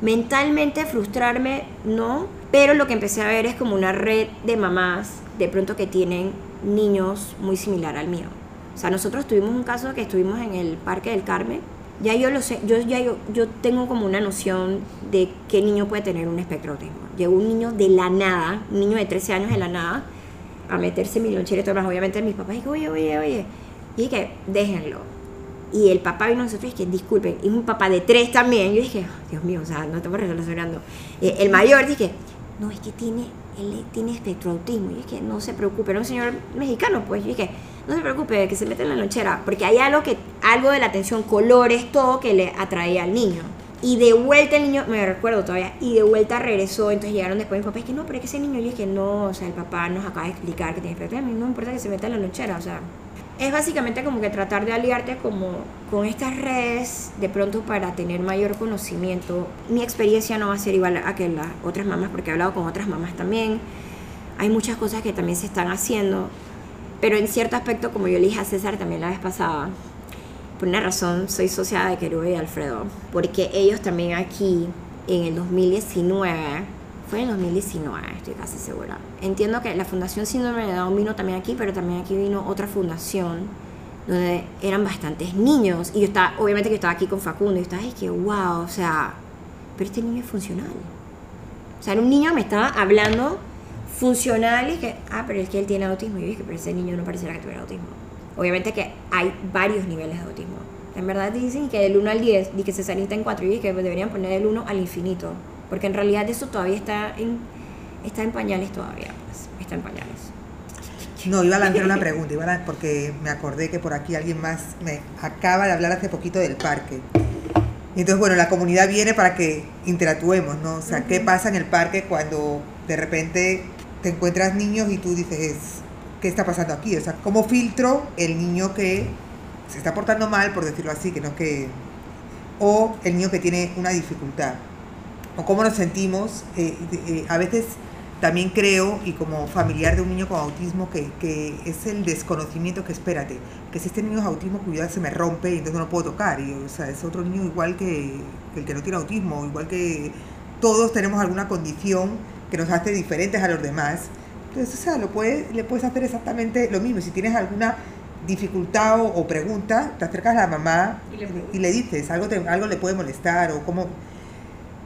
mentalmente frustrarme no, pero lo que empecé a ver es como una red de mamás de pronto que tienen niños muy similar al mío. O sea, nosotros tuvimos un caso que estuvimos en el Parque del Carmen. Ya yo lo sé, yo ya yo, yo tengo como una noción de qué niño puede tener un espectro autismo. Llegó un niño de la nada, un niño de 13 años de la nada, a meterse en mi lonchera y todo. Obviamente mis papás dijeron, oye, oye, oye. Y dije, déjenlo. Y el papá vino a nosotros y dije, disculpen. Y un papá de tres también. Yo dije, "Oh, Dios mío, o sea, no estamos relacionando. Eh, el mayor dije, no, es que tiene, él tiene espectro autismo. Y dije, no se preocupe, era un señor mexicano, pues. Yo dije, no se preocupe, que se mete en la lonchera. Porque hay algo que, algo de la atención, colores, todo que le atraía al niño. Y de vuelta el niño, me recuerdo todavía, y de vuelta regresó, entonces llegaron después mis papás, es que no, pero es que ese niño, yo dije, no, o sea, el papá nos acaba de explicar que tiene espectro autismo, no importa que se meta en la lonchera, o sea, es básicamente como que tratar de aliarte como con estas redes de pronto para tener mayor conocimiento. Mi experiencia no va a ser igual a que las otras mamás porque he hablado con otras mamás también. Hay muchas cosas que también se están haciendo, pero en cierto aspecto, como yo le dije a César también la vez pasada, por una razón soy socia de Querube y Alfredo, porque ellos también aquí en el 2019 fue en el 2019, estoy casi segura. Entiendo que la Fundación Síndrome de Down vino también aquí, pero también aquí vino otra fundación donde eran bastantes niños. Y yo estaba, obviamente que yo estaba aquí con Facundo y estaba, es que wow, o sea, pero este niño es funcional. O sea, era un niño me estaba hablando funcional y que, ah, pero es que él tiene autismo. Y yo dije, pero ese niño no pareciera que tuviera autismo. Obviamente que hay varios niveles de autismo. En verdad dicen que del 1 al 10, y que César está en 4, y que deberían poner del 1 al infinito. Porque en realidad eso todavía está en, está en pañales todavía, pues, está en pañales. No, iba a lanzar una pregunta, iba a porque me acordé que por aquí alguien más me acaba de hablar hace poquito del parque. Y entonces, bueno, la comunidad viene para que interactuemos, ¿no? O sea, ¿qué pasa en el parque cuando de repente te encuentras niños y tú dices, ¿qué está pasando aquí? O sea, ¿cómo filtro el niño que se está portando mal, por decirlo así, que no que... o el niño que tiene una dificultad? O cómo nos sentimos. eh, eh, a veces también creo, y como familiar de un niño con autismo, que, que es el desconocimiento que espérate, que si este niño es autismo, cuidado, se me rompe y entonces no lo puedo tocar. Y, o sea, es otro niño igual que, que el que no tiene autismo, igual que todos tenemos alguna condición que nos hace diferentes a los demás. Entonces, o sea, lo puedes, le puedes hacer exactamente lo mismo. Si tienes alguna dificultad o, o pregunta, te acercas a la mamá Y le y le dices, algo, te- algo le puede molestar o cómo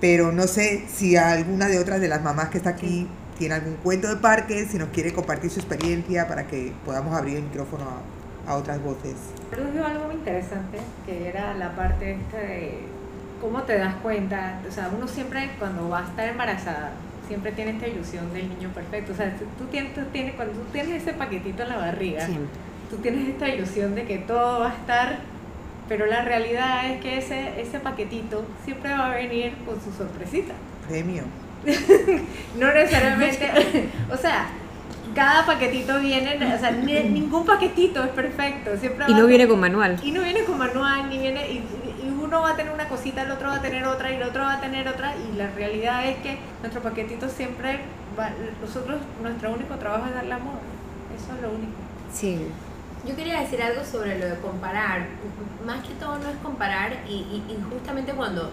pero no sé si alguna de otras de las mamás que está aquí tiene algún cuento de parque, si nos quiere compartir su experiencia para que podamos abrir el micrófono a, a otras voces. Surgió algo muy interesante, que era la parte esta de cómo te das cuenta, o sea, uno siempre cuando va a estar embarazada, siempre tiene esta ilusión del niño perfecto, o sea, tú tienes, tú tienes cuando tú tienes ese paquetito en la barriga, Siempre. tú tienes esta ilusión de que todo va a estar, pero la realidad es que ese, ese paquetito siempre va a venir con su sorpresita. Premio. No necesariamente, o sea, cada paquetito viene, o sea, ni- ningún paquetito es perfecto, siempre Y no viene con manual. y no viene con manual, ni viene, y, y uno va a tener una cosita, el otro va a tener otra, y el otro va a tener otra, y la realidad es que nuestro paquetito siempre, va, nosotros, nuestro único trabajo es darle amor, eso es lo único. Sí. Yo quería decir algo sobre lo de comparar. Más que todo no es comparar y, y- y justamente cuando,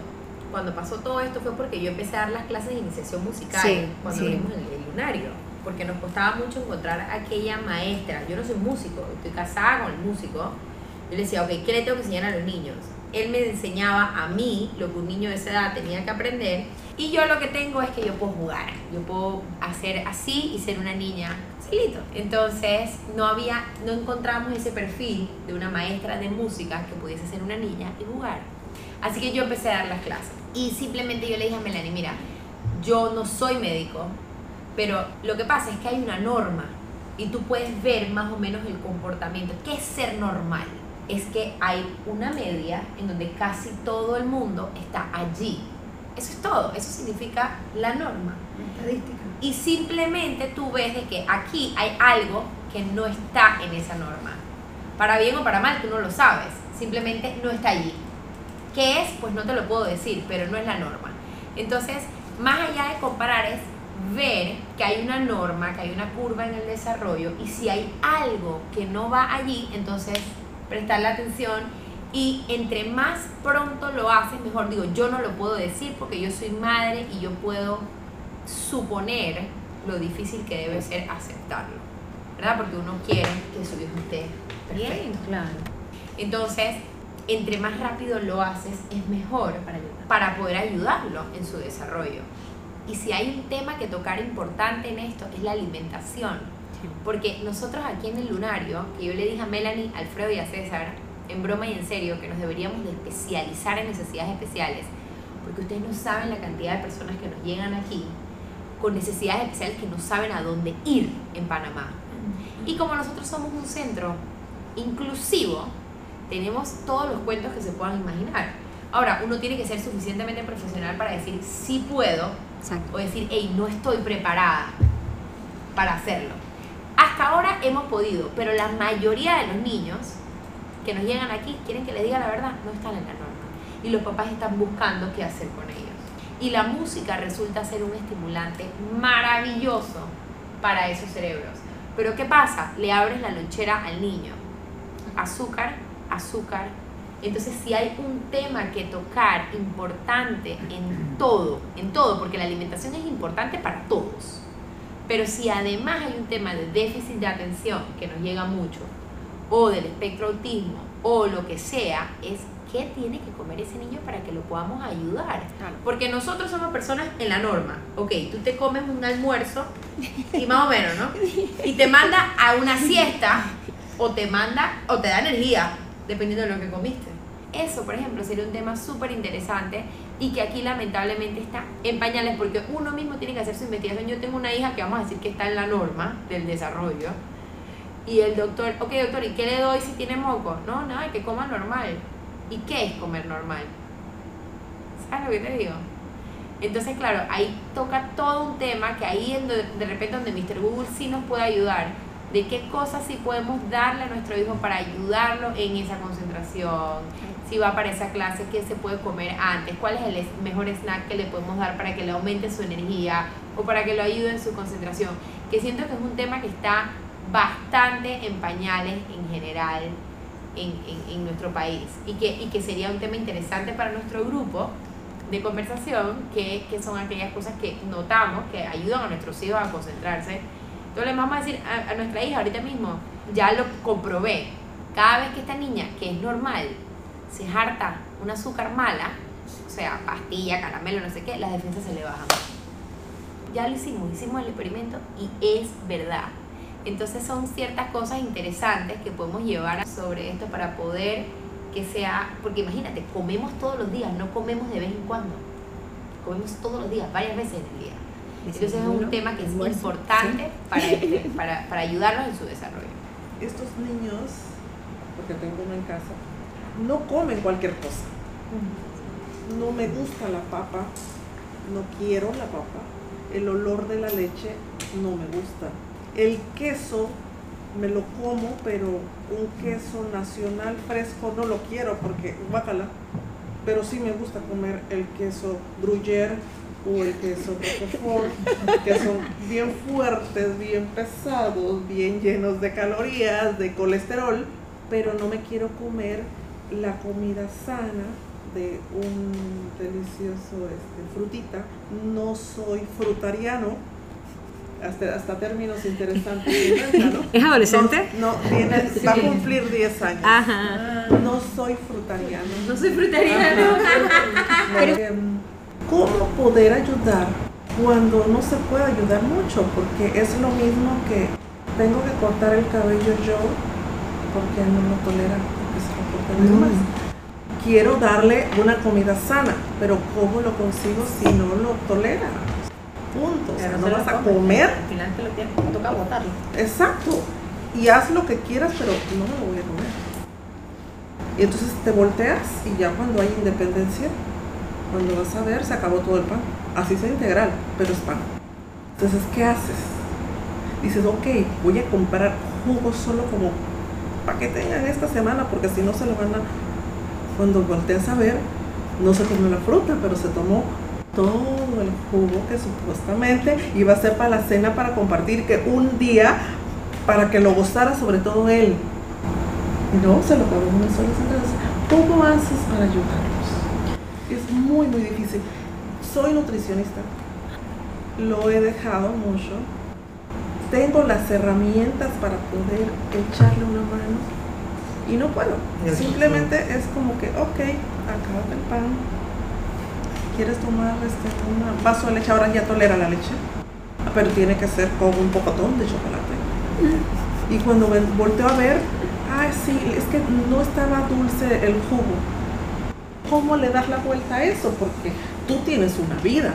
cuando pasó todo esto fue porque yo empecé a dar las clases de iniciación musical Sí, cuando sí. vimos el, el lunario. Porque nos costaba mucho encontrar aquella maestra. Yo no soy músico, estoy casada con el músico. Yo le decía, ok, ¿qué le tengo que enseñar a los niños? Él me enseñaba a mí lo que un niño de esa edad tenía que aprender. Y yo lo que tengo es que yo puedo jugar. Yo puedo hacer así y ser una niña Entonces no había, no encontramos ese perfil de una maestra de música que pudiese ser una niña y jugar. Así que yo empecé a dar las clases. Y simplemente yo le dije a Melanie, mira, yo no soy médico, pero lo que pasa es que hay una norma y tú puedes ver más o menos el comportamiento. ¿Qué es ser normal? Es que hay una media en donde casi todo el mundo está allí. Eso es todo, eso significa la norma. Estadística. Y simplemente tú ves de que aquí hay algo que no está en esa norma. Para bien o para mal, tú no lo sabes. Simplemente no está allí. ¿Qué es? Pues no te lo puedo decir, pero no es la norma. Entonces, más allá de comparar es ver que hay una norma, que hay una curva en el desarrollo y si hay algo que no va allí, entonces prestarle atención y entre más pronto lo haces, mejor digo, yo no lo puedo decir porque yo soy madre y yo puedo suponer lo difícil que debe ser aceptarlo, ¿verdad? Porque uno quiere que su hijo esté perfecto. Bien, claro. Entonces, entre más rápido lo haces, es mejor Para para poder ayudarlo en su desarrollo. Y si hay un tema que tocar importante en esto, es la alimentación. Porque nosotros aquí en el lunario, que yo le dije a Melanie, Alfredo y a César, en broma y en serio, que nos deberíamos de especializar en necesidades especiales, porque ustedes no saben la cantidad de personas que nos llegan aquí con necesidades especiales que no saben a dónde ir en Panamá. Y como nosotros somos un centro inclusivo, tenemos todos los cuentos que se puedan imaginar. Ahora, uno tiene que ser suficientemente profesional para decir sí puedo Exacto. o decir, hey, no estoy preparada para hacerlo. Hasta ahora hemos podido, pero la mayoría de los niños que nos llegan aquí quieren que les diga la verdad, no están en la norma. Y los papás están buscando qué hacer con ellos. Y la música resulta ser un estimulante maravilloso para esos cerebros. Pero ¿qué pasa? Le abres la lonchera al niño. Azúcar, azúcar. Entonces si hay un tema que tocar importante en todo, en todo, porque la alimentación es importante para todos. Pero si además hay un tema de déficit de atención que nos llega mucho, o del espectro autismo, o lo que sea, es qué tiene que comer ese niño para que lo podamos ayudar. Claro. Porque nosotros somos personas en la norma. Ok, tú te comes un almuerzo y más o menos, ¿no? Y te manda a una siesta o te manda o te da energía, dependiendo de lo que comiste. Eso, por ejemplo, sería un tema súper interesante y que aquí lamentablemente está en pañales porque uno mismo tiene que hacer su investigación. Yo tengo una hija que vamos a decir que está en la norma del desarrollo y el doctor, ok doctor, ¿y qué le doy si tiene moco? No, nada, que coma normal. ¿Y qué es comer normal? ¿Sabes lo que te digo? Entonces, claro, ahí toca todo un tema que ahí en de, de repente donde Mr. Google sí nos puede ayudar, de qué cosas sí podemos darle a nuestro hijo para ayudarlo en esa concentración, si va para esa clase, qué se puede comer antes, cuál es el mejor snack que le podemos dar para que le aumente su energía o para que lo ayude en su concentración, que siento que es un tema que está bastante en pañales en general en, en- en nuestro país y que, y que sería un tema interesante para nuestro grupo de conversación, que, que son aquellas cosas que notamos que ayudan a nuestros hijos a concentrarse. Entonces vamos a decir a, a nuestra hija ahorita mismo, ya lo comprobé, cada vez que esta niña, que es normal, se harta un azúcar mala, o sea, pastilla, caramelo, no sé qué, las defensas se le bajan. Ya lo hicimos, hicimos el experimento y es verdad. Entonces son ciertas cosas interesantes que podemos llevar sobre esto para poder que sea, porque imagínate, comemos todos los días, no comemos de vez en cuando. Comemos todos los días, varias veces en el día. Entonces es un tema que es almuerzo, importante para, este- para, para ayudarlos en su desarrollo. Estos niños, porque tengo uno en casa, no comen cualquier cosa. No me gusta la papa, no quiero la papa. El olor de la leche no me gusta. El queso me lo como, pero un queso nacional fresco no lo quiero porque guácala. Pero sí me gusta comer el queso gruyère o el queso roquefort, que son bien fuertes, bien pesados, bien llenos de calorías, de colesterol, pero no me quiero comer la comida sana de un delicioso este, frutita. No soy frutariano, hasta, hasta términos interesantes. ¿Es adolescente? No, no, tiene, va a cumplir 10 años. Ajá. No soy frutariano. No soy frutariano. Em, ¿Cómo poder ayudar cuando no se puede ayudar mucho? Porque es lo mismo que tengo que cortar el cabello yo porque no lo tolera porque se lo corta mi mamá. quiero darle una comida sana, pero ¿cómo lo consigo si no lo tolera? Punto. O sea, Pero no vas a comer. Al final te lo tienes, te toca botarlo. Exacto. Y haz lo que quieras, pero no me lo voy a comer. Y entonces te volteas y ya cuando hay independencia, cuando vas a ver, se acabó todo el pan. Así sea integral, pero es pan. Entonces, ¿qué haces? Dices, ok, voy a comprar jugo solo como para que tengan esta semana, porque si no se lo van a... Cuando volteas a ver, no se comió la fruta, pero se tomó todo el jugo que supuestamente iba a ser para la cena para compartir, que un día para que lo gozara sobre todo él. Y no, se lo pagó una sola sentencia. ¿Cómo haces para ayudarlos? Es muy, muy difícil. Soy nutricionista. Lo he dejado mucho. Tengo las herramientas para poder echarle una mano y no puedo. Simplemente es como que, ok, acábate el pan. ¿Quieres tomar este, un vaso de leche? Ahora ya tolera la leche. Pero tiene que ser con un pocotón de chocolate. Y cuando me volteo a ver, ah, sí, es que no estaba dulce el jugo. ¿Cómo le das la vuelta a eso? Porque tú tienes una vida,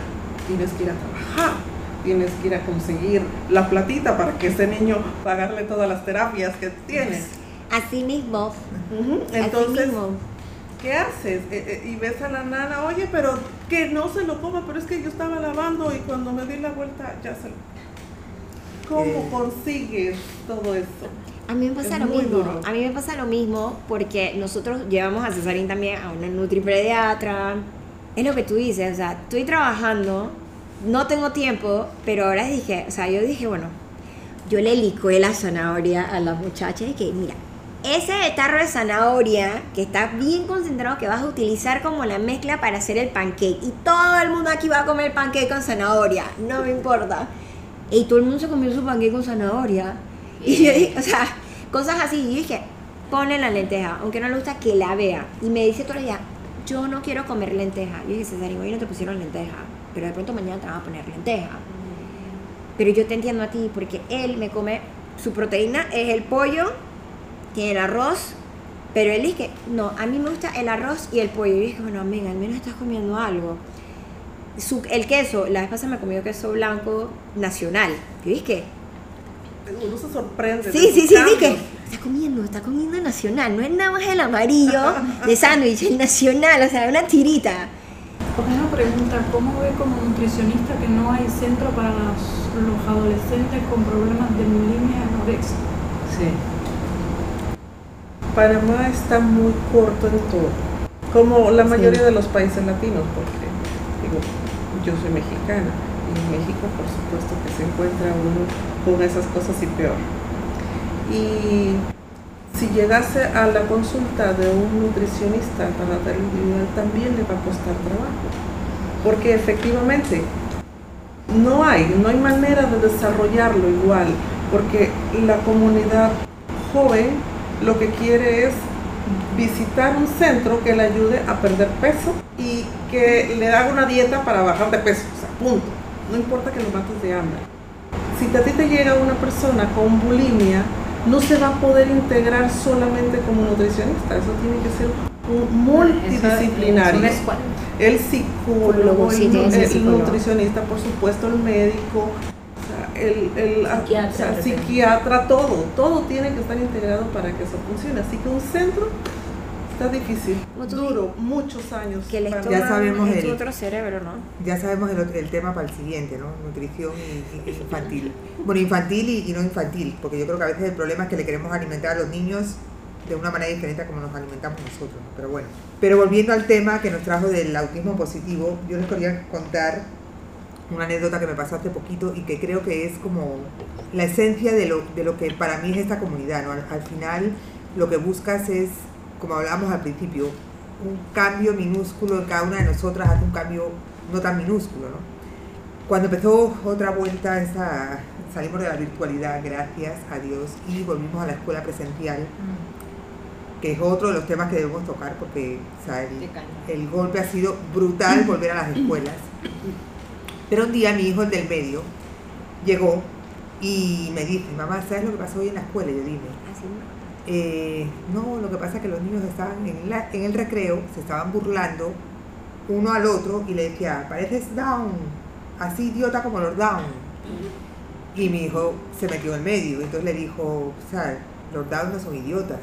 tienes que ir a trabajar, tienes que ir a conseguir la platita para que ese niño pagarle todas las terapias que tienes. Así mismo. Entonces, mismo. ¿qué haces? Eh, eh, y ves a la nana, oye, pero que no se lo coma, pero es que yo estaba lavando y cuando me di la vuelta ya se lo... ¿Cómo Eh. consigues todo eso? A mí me pasa Es lo mismo. duro. A mí me pasa lo mismo porque nosotros llevamos a Cesarín también a una nutripediatra. Es lo que tú dices, o sea, estoy trabajando, no tengo tiempo, pero ahora dije, o sea, yo dije, bueno, yo le licué la zanahoria a las muchachas y que, mira, ese tarro de zanahoria que está bien concentrado que vas a utilizar como la mezcla para hacer el pancake y todo el mundo aquí va a comer pancake con zanahoria, no me importa. Y todo el mundo se comió su pancake con zanahoria. Y yo dije, o sea, cosas así. Y yo dije, ponle la lenteja, aunque no le gusta que la vea. Y me dice todo día, yo no quiero comer lenteja. Yo dije, Cesarín, hoy no te pusieron lenteja, pero de pronto mañana te van a poner lenteja. Pero yo te entiendo a ti, porque él me come, su proteína es el pollo, tiene el arroz, pero él dice que, no, a mí me gusta el arroz y el pollo. Y yo dije, bueno, venga, al menos estás comiendo algo. Su- el queso, la vez pasada me comió queso blanco nacional. Yo dije que, Uno se sorprende. Sí, sí, sí, dije, está comiendo, está comiendo nacional, no es nada más el amarillo de sándwich, el nacional, o sea, una tirita. Una pregunta, ¿cómo ve como nutricionista que no hay centro para los, los adolescentes con problemas de bulimia y anorexia? Sí. Panamá está muy corto en todo, como la mayoría de los países latinos, porque digo, yo soy mexicana y en México por supuesto que se encuentra uno con esas cosas y peor. Y si llegase a la consulta de un nutricionista para dar individual también le va a costar trabajo, porque efectivamente no hay, no hay manera de desarrollarlo igual, porque la comunidad joven lo que quiere es visitar un centro que le ayude a perder peso y que le haga una dieta para bajar de peso, o sea, punto. No importa que lo mates de hambre. Si a ti te llega una persona con bulimia, no se va a poder integrar solamente como nutricionista, eso tiene que ser un multidisciplinario. Es. El psicólogo, Sí, el, nutricionista, por supuesto, el médico, el, el Psiquiatra, psiquiatra, todo, todo tiene que estar integrado para que eso funcione. Así que un centro está difícil, duro, muchos años. Que les Ya sabemos el- otro cerebro, ¿no? Ya sabemos el, otro- el tema para el siguiente, ¿no? Nutrición y, y infantil. Bueno, infantil y, y no infantil, porque yo creo que a veces el problema es que le queremos alimentar a los niños de una manera diferente a como nos alimentamos nosotros, ¿no? Pero bueno. Pero volviendo al tema que nos trajo del autismo positivo, yo les quería contar una anécdota que me pasó hace poquito y que creo que es como la esencia de lo, de lo que para mí es esta comunidad, ¿no? Al, al final lo que buscas es, como hablábamos al principio, un cambio minúsculo en cada una de nosotras hace un cambio no tan minúsculo, ¿no? Cuando empezó otra vuelta, esa, salimos de la virtualidad, gracias a Dios, y volvimos a la escuela presencial, que es otro de los temas que debemos tocar porque o sea, el, Qué caña. el golpe ha sido brutal volver a las escuelas. Pero un día mi hijo, el del medio, llegó y me dice, mamá, ¿sabes lo que pasó hoy en la escuela? Y yo dime. Así, eh, no, lo que pasa es que los niños estaban en, la- en el recreo, se estaban burlando uno al otro y le decía, pareces down, así idiota como los down. Y mi hijo se metió en medio, entonces le dijo, o sea, los down no son idiotas,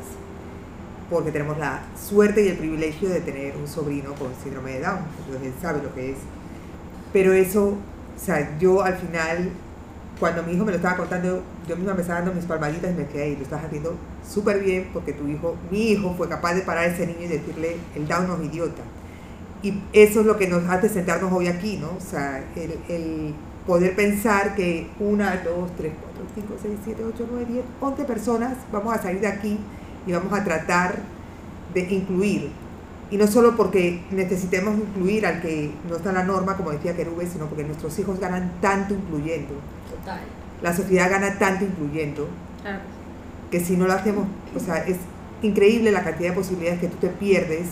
porque tenemos la suerte y el privilegio de tener un sobrino con síndrome de Down, entonces él sabe lo que es. Pero eso, o sea, yo al final, cuando mi hijo me lo estaba contando, yo misma me estaba dando mis palmaditas y me quedé ahí, lo estás haciendo súper bien porque tu hijo, mi hijo fue capaz de parar a ese niño y decirle, el Down no es idiota. Y eso es lo que nos hace sentarnos hoy aquí, ¿no? O sea, el, el poder pensar que una, dos, tres, cuatro, cinco, seis, siete, ocho, nueve, diez, once personas vamos a salir de aquí y vamos a tratar de incluir. Y no solo porque necesitemos incluir al que no está en la norma, como decía Kerube, sino porque nuestros hijos ganan tanto incluyendo. Total. La sociedad gana tanto incluyendo Claro. que si no lo hacemos, o sea, es increíble la cantidad de posibilidades que tú te pierdes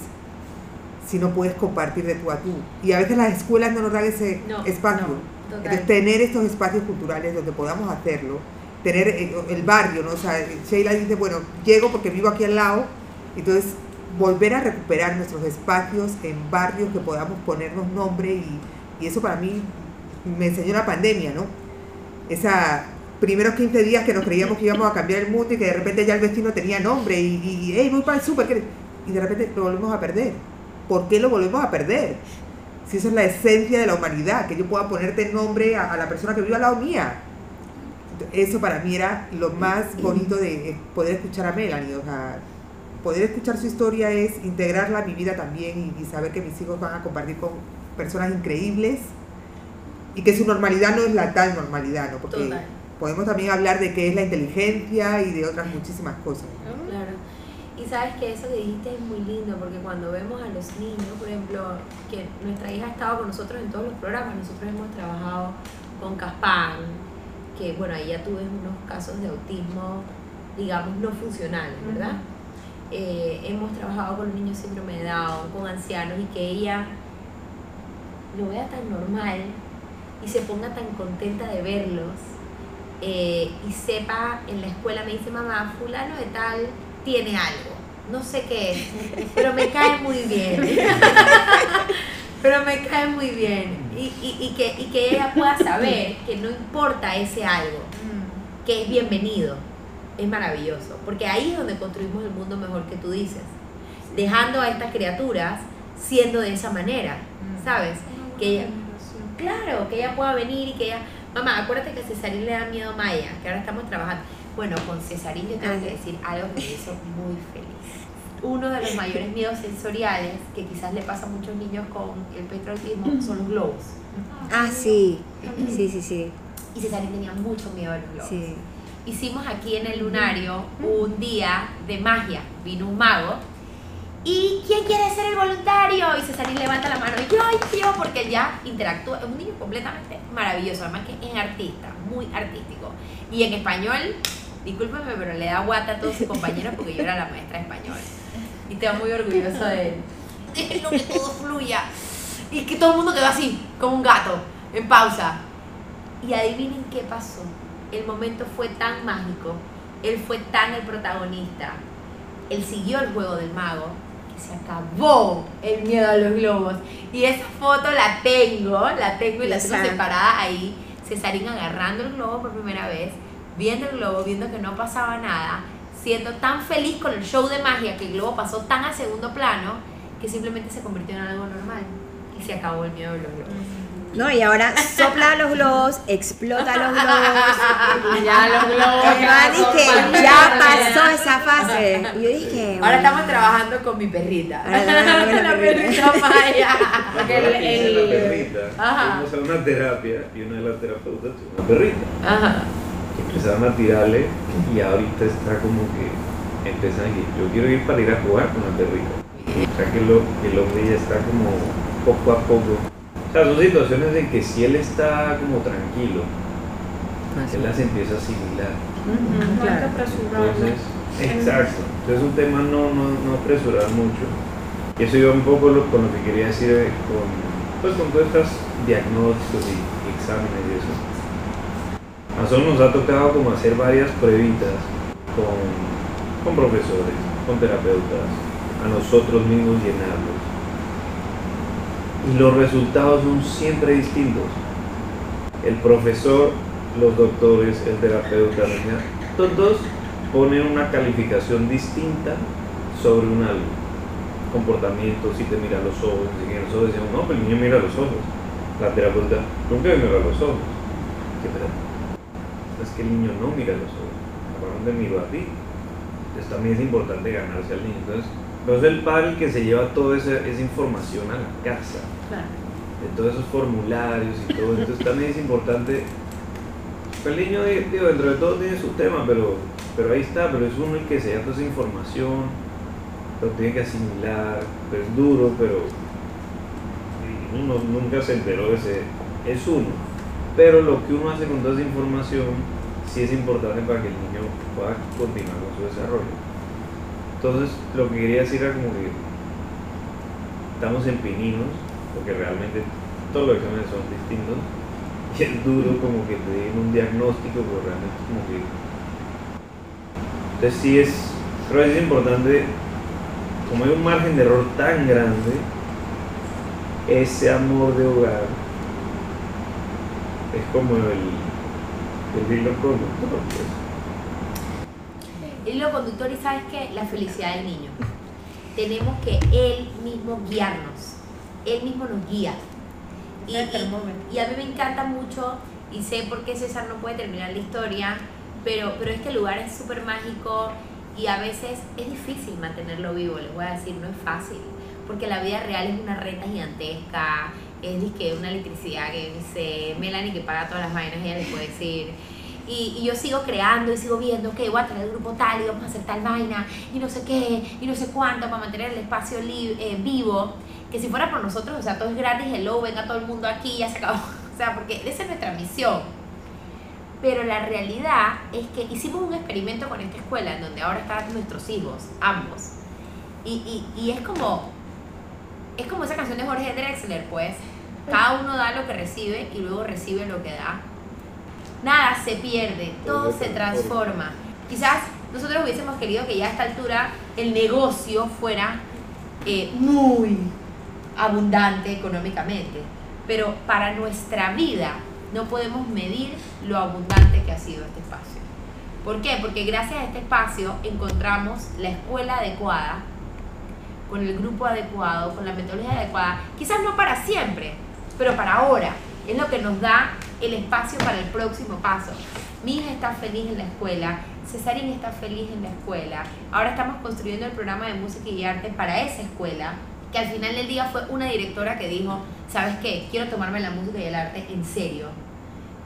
si no puedes compartir de tú a tú. Y a veces las escuelas no nos dan ese No, espacio. no. Entonces, tener estos espacios culturales donde podamos hacerlo, tener eh, el barrio, ¿no? O sea, Sheila dice, bueno, llego porque vivo aquí al lado, entonces volver a recuperar nuestros espacios en barrios que podamos ponernos nombre y, y eso para mí me enseñó la pandemia, ¿no? Esa primeros 15 días que nos creíamos que íbamos a cambiar el mundo y que de repente ya el vecino tenía nombre y, y hey, voy para el súper, y de repente lo volvemos a perder. ¿Por qué lo volvemos a perder? Si eso es la esencia de la humanidad, que yo pueda ponerte nombre a, a la persona que vive al lado mía. Eso para mí era lo más bonito de poder escuchar a Melanie. O sea, poder escuchar su historia es integrarla a mi vida también y, y saber que mis hijos van a compartir con personas increíbles y que su normalidad no es la tal normalidad, ¿no? Porque Total. podemos también hablar de qué es la inteligencia y de otras muchísimas cosas. Claro. Y sabes que eso que dijiste es muy lindo porque cuando vemos a los niños, por ejemplo, que nuestra hija ha estado con nosotros en todos los programas, nosotros hemos trabajado con Caspan, que bueno, ahí ya tuve unos casos de autismo, digamos, no funcionales, ¿verdad? Eh, hemos trabajado con niños síndrome de Down, con ancianos y que ella lo vea tan normal y se ponga tan contenta de verlos eh, y sepa en la escuela, me dice mamá, fulano de tal tiene algo, no sé qué es, pero me cae muy bien. pero me cae muy bien. Y, y- y que, y que ella pueda saber que no importa ese algo, que es bienvenido, es maravilloso. Porque ahí es donde construimos el mundo mejor que tú dices. Dejando a estas criaturas siendo de esa manera, ¿sabes? Que ella, claro, que ella pueda venir y que ella, mamá, acuérdate que a Cesarín le da miedo a Maya, que ahora estamos trabajando. Bueno, con Cesarín yo tengo que decir algo que me hizo muy feliz. Uno de los mayores miedos sensoriales que quizás le pasa a muchos niños con el petroautismo son los globos. Ah, sí. Sí, sí, sí. Y Cesarín tenía mucho miedo a los globos. Sí. Hicimos aquí en el lunario un día de magia. Vino un mago. ¿Y quién quiere ser el voluntario? Y Cesarín levanta la mano. Y yo, yo, porque ya interactúa. Es un niño completamente maravilloso. Además que es artista, muy artístico. Y en español, discúlpeme, pero le da guata a todos sus compañeros porque yo era la maestra de español. Y te va muy orgulloso de él. Déjenlo que todo fluya. Y que todo el mundo quedó así, como un gato, en pausa. Y adivinen qué pasó. El momento fue tan mágico. Él fue tan el protagonista. Él siguió el juego del mago que se acabó el miedo a los globos. Y esa foto la tengo, la tengo y la tengo separada ahí. Cesarín agarrando el globo por primera vez, viendo el globo, viendo que no pasaba nada, siendo tan feliz con el show de magia que el globo pasó tan a segundo plano que simplemente se convirtió en algo normal. Y se acabó el miedo a los globos. No, y ahora sopla los globos, explota los globos. Ya los globos ya que ya pasó esa fase. Y yo dije, Ahora bueno, estamos trabajando con mi perrita. Ahora la la perrita. perrita Maya. Porque el- el- la perrita. Ajá. Fuimos a una terapia y una de las terapeutas tiene una perrita. Ajá. que empezaron a tirarle y ahorita está como que empiezan a decir, yo quiero ir para ir a jugar con la perrita. O sea que lo, que el hombre ya está como poco a poco. Sea, son situaciones en que si él está como tranquilo, él las empieza a asimilar. No hay que apresurarlo. Entonces, exacto. Entonces es un tema no, no, no apresurar mucho. Y eso iba un poco lo- con lo que quería decir eh, con, pues, con todos estos diagnósticos y, exámenes y eso. A nosotros nos ha tocado como hacer varias pruebitas con con profesores, con terapeutas, a nosotros mismos llenarlos. Y los resultados son siempre distintos. El profesor, los doctores, el terapeuta, todos ponen una calificación distinta sobre un algo. Comportamiento, si te mira los ojos, si los ojos, no, pero el niño mira los ojos. La terapeuta nunca me mira los ojos. ¿Qué Es que el niño no mira los ojos. ¿A dónde miro a ti? Entonces también es importante ganarse al niño. Entonces, pero es el padre el que se lleva toda esa, esa información a la casa. De todos esos formularios y todo. Entonces también es importante. El niño, digo, dentro de todo tiene su tema, pero, pero ahí está, pero es uno el que se lleva toda esa información, lo tiene que asimilar, es duro, pero uno nunca se enteró de ese, es uno. Pero lo que uno hace con toda esa información sí es importante para que el niño pueda continuar con su desarrollo. Entonces, lo que quería decir era como que estamos en pininos, porque realmente todos los exámenes son distintos, y es duro como que te den un diagnóstico, pero realmente es como que... Entonces sí es, creo que es importante, como hay un margen de error tan grande, ese amor de hogar es como el, el hilo conductor. Pues el hilo conductor y sabes que la felicidad del niño. Tenemos que él mismo guiarnos, él mismo nos guía. Y, y, a mí me encanta mucho y sé por qué César no puede terminar la historia, pero, pero este lugar es súper mágico y a veces es difícil mantenerlo vivo, les voy a decir, no es fácil, porque la vida real es una reta gigantesca, es que una electricidad que dice Melanie que paga todas las vainas, ella les puede decir y, yo sigo creando y sigo viendo que voy a tener el grupo tal y vamos a hacer tal vaina y no sé qué y no sé cuánto para mantener el espacio eh, vivo. Que si fuera por nosotros, o sea, todo es gratis, hello, venga todo el mundo aquí, ya se acabó. O sea, porque esa es nuestra misión. Pero la realidad es que hicimos un experimento con esta escuela en donde ahora están nuestros hijos, ambos. Y, y, y es como, es como esa canción de Jorge Drexler, pues. Cada uno da lo que recibe y luego recibe lo que da nada se pierde, todo se transforma. Quizás nosotros hubiésemos querido que ya a esta altura el negocio fuera eh, muy abundante económicamente, pero para nuestra vida no podemos medir lo abundante que ha sido este espacio. ¿Por qué? Porque gracias a este espacio encontramos la escuela adecuada, con el grupo adecuado, con la metodología adecuada, quizás no para siempre, pero para ahora. Es lo que nos da el espacio para el próximo paso. Mi hija está feliz en la escuela, Cesarín está feliz en la escuela. Ahora estamos construyendo el programa de música y arte para esa escuela, que al final del día fue una directora que dijo, ¿sabes qué? Quiero tomarme la música y el arte en serio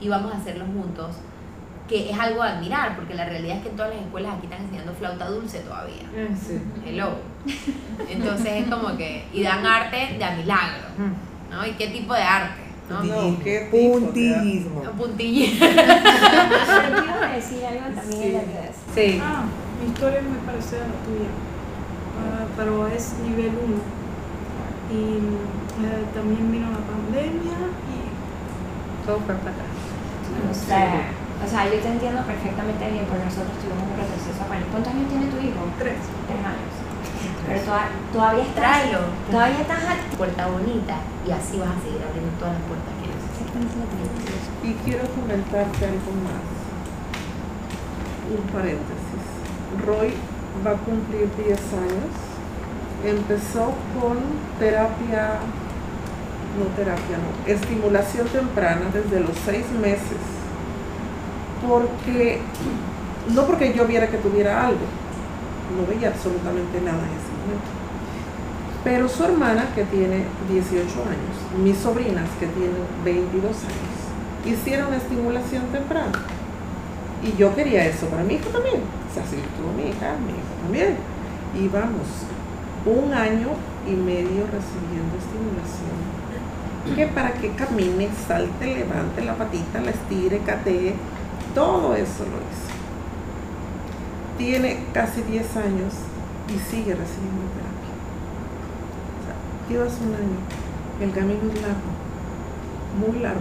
y vamos a hacerlo juntos que es algo a admirar, porque la realidad es que en todas las escuelas aquí están enseñando flauta dulce todavía. Ah, sí. Hello. Entonces es como que, y dan arte de a milagro, ¿no? ¿Y qué tipo de arte? No, no, qué puntillismo. Puntillismo. Quiero decir algo también redes. Sí. Ah, mi historia es muy parecida a la tuya, ah, pero es nivel 1. Y eh, también vino la pandemia y todo fue para atrás. O sea, o sea, yo te entiendo perfectamente bien, porque nosotros tuvimos un proceso. ¿Cuántos años tiene tu hijo? Tres. Tres años. Pero todavía estás, Tráelo. todavía estás a puerta bonita y así vas a seguir abriendo todas las puertas que necesitas. Y quiero comentarte algo más. Un paréntesis. Roy va a cumplir 10 años. Empezó con terapia, no terapia, no, estimulación temprana desde los 6 meses. Porque, no porque yo viera que tuviera algo, no veía absolutamente nada en ese momento. Pero su hermana, que tiene 18 años, mis sobrinas, que tienen 22 años, hicieron estimulación temprana. Y yo quería eso para mi hijo también. O sea, si tuvo mi hija, mi hijo también. Y vamos, un año y medio recibiendo estimulación. Que para que camine, salte, levante la patita, la estire, catee, todo eso lo hizo tiene casi 10 años y sigue recibiendo terapia. O sea, llevas un año, el camino es largo, muy largo.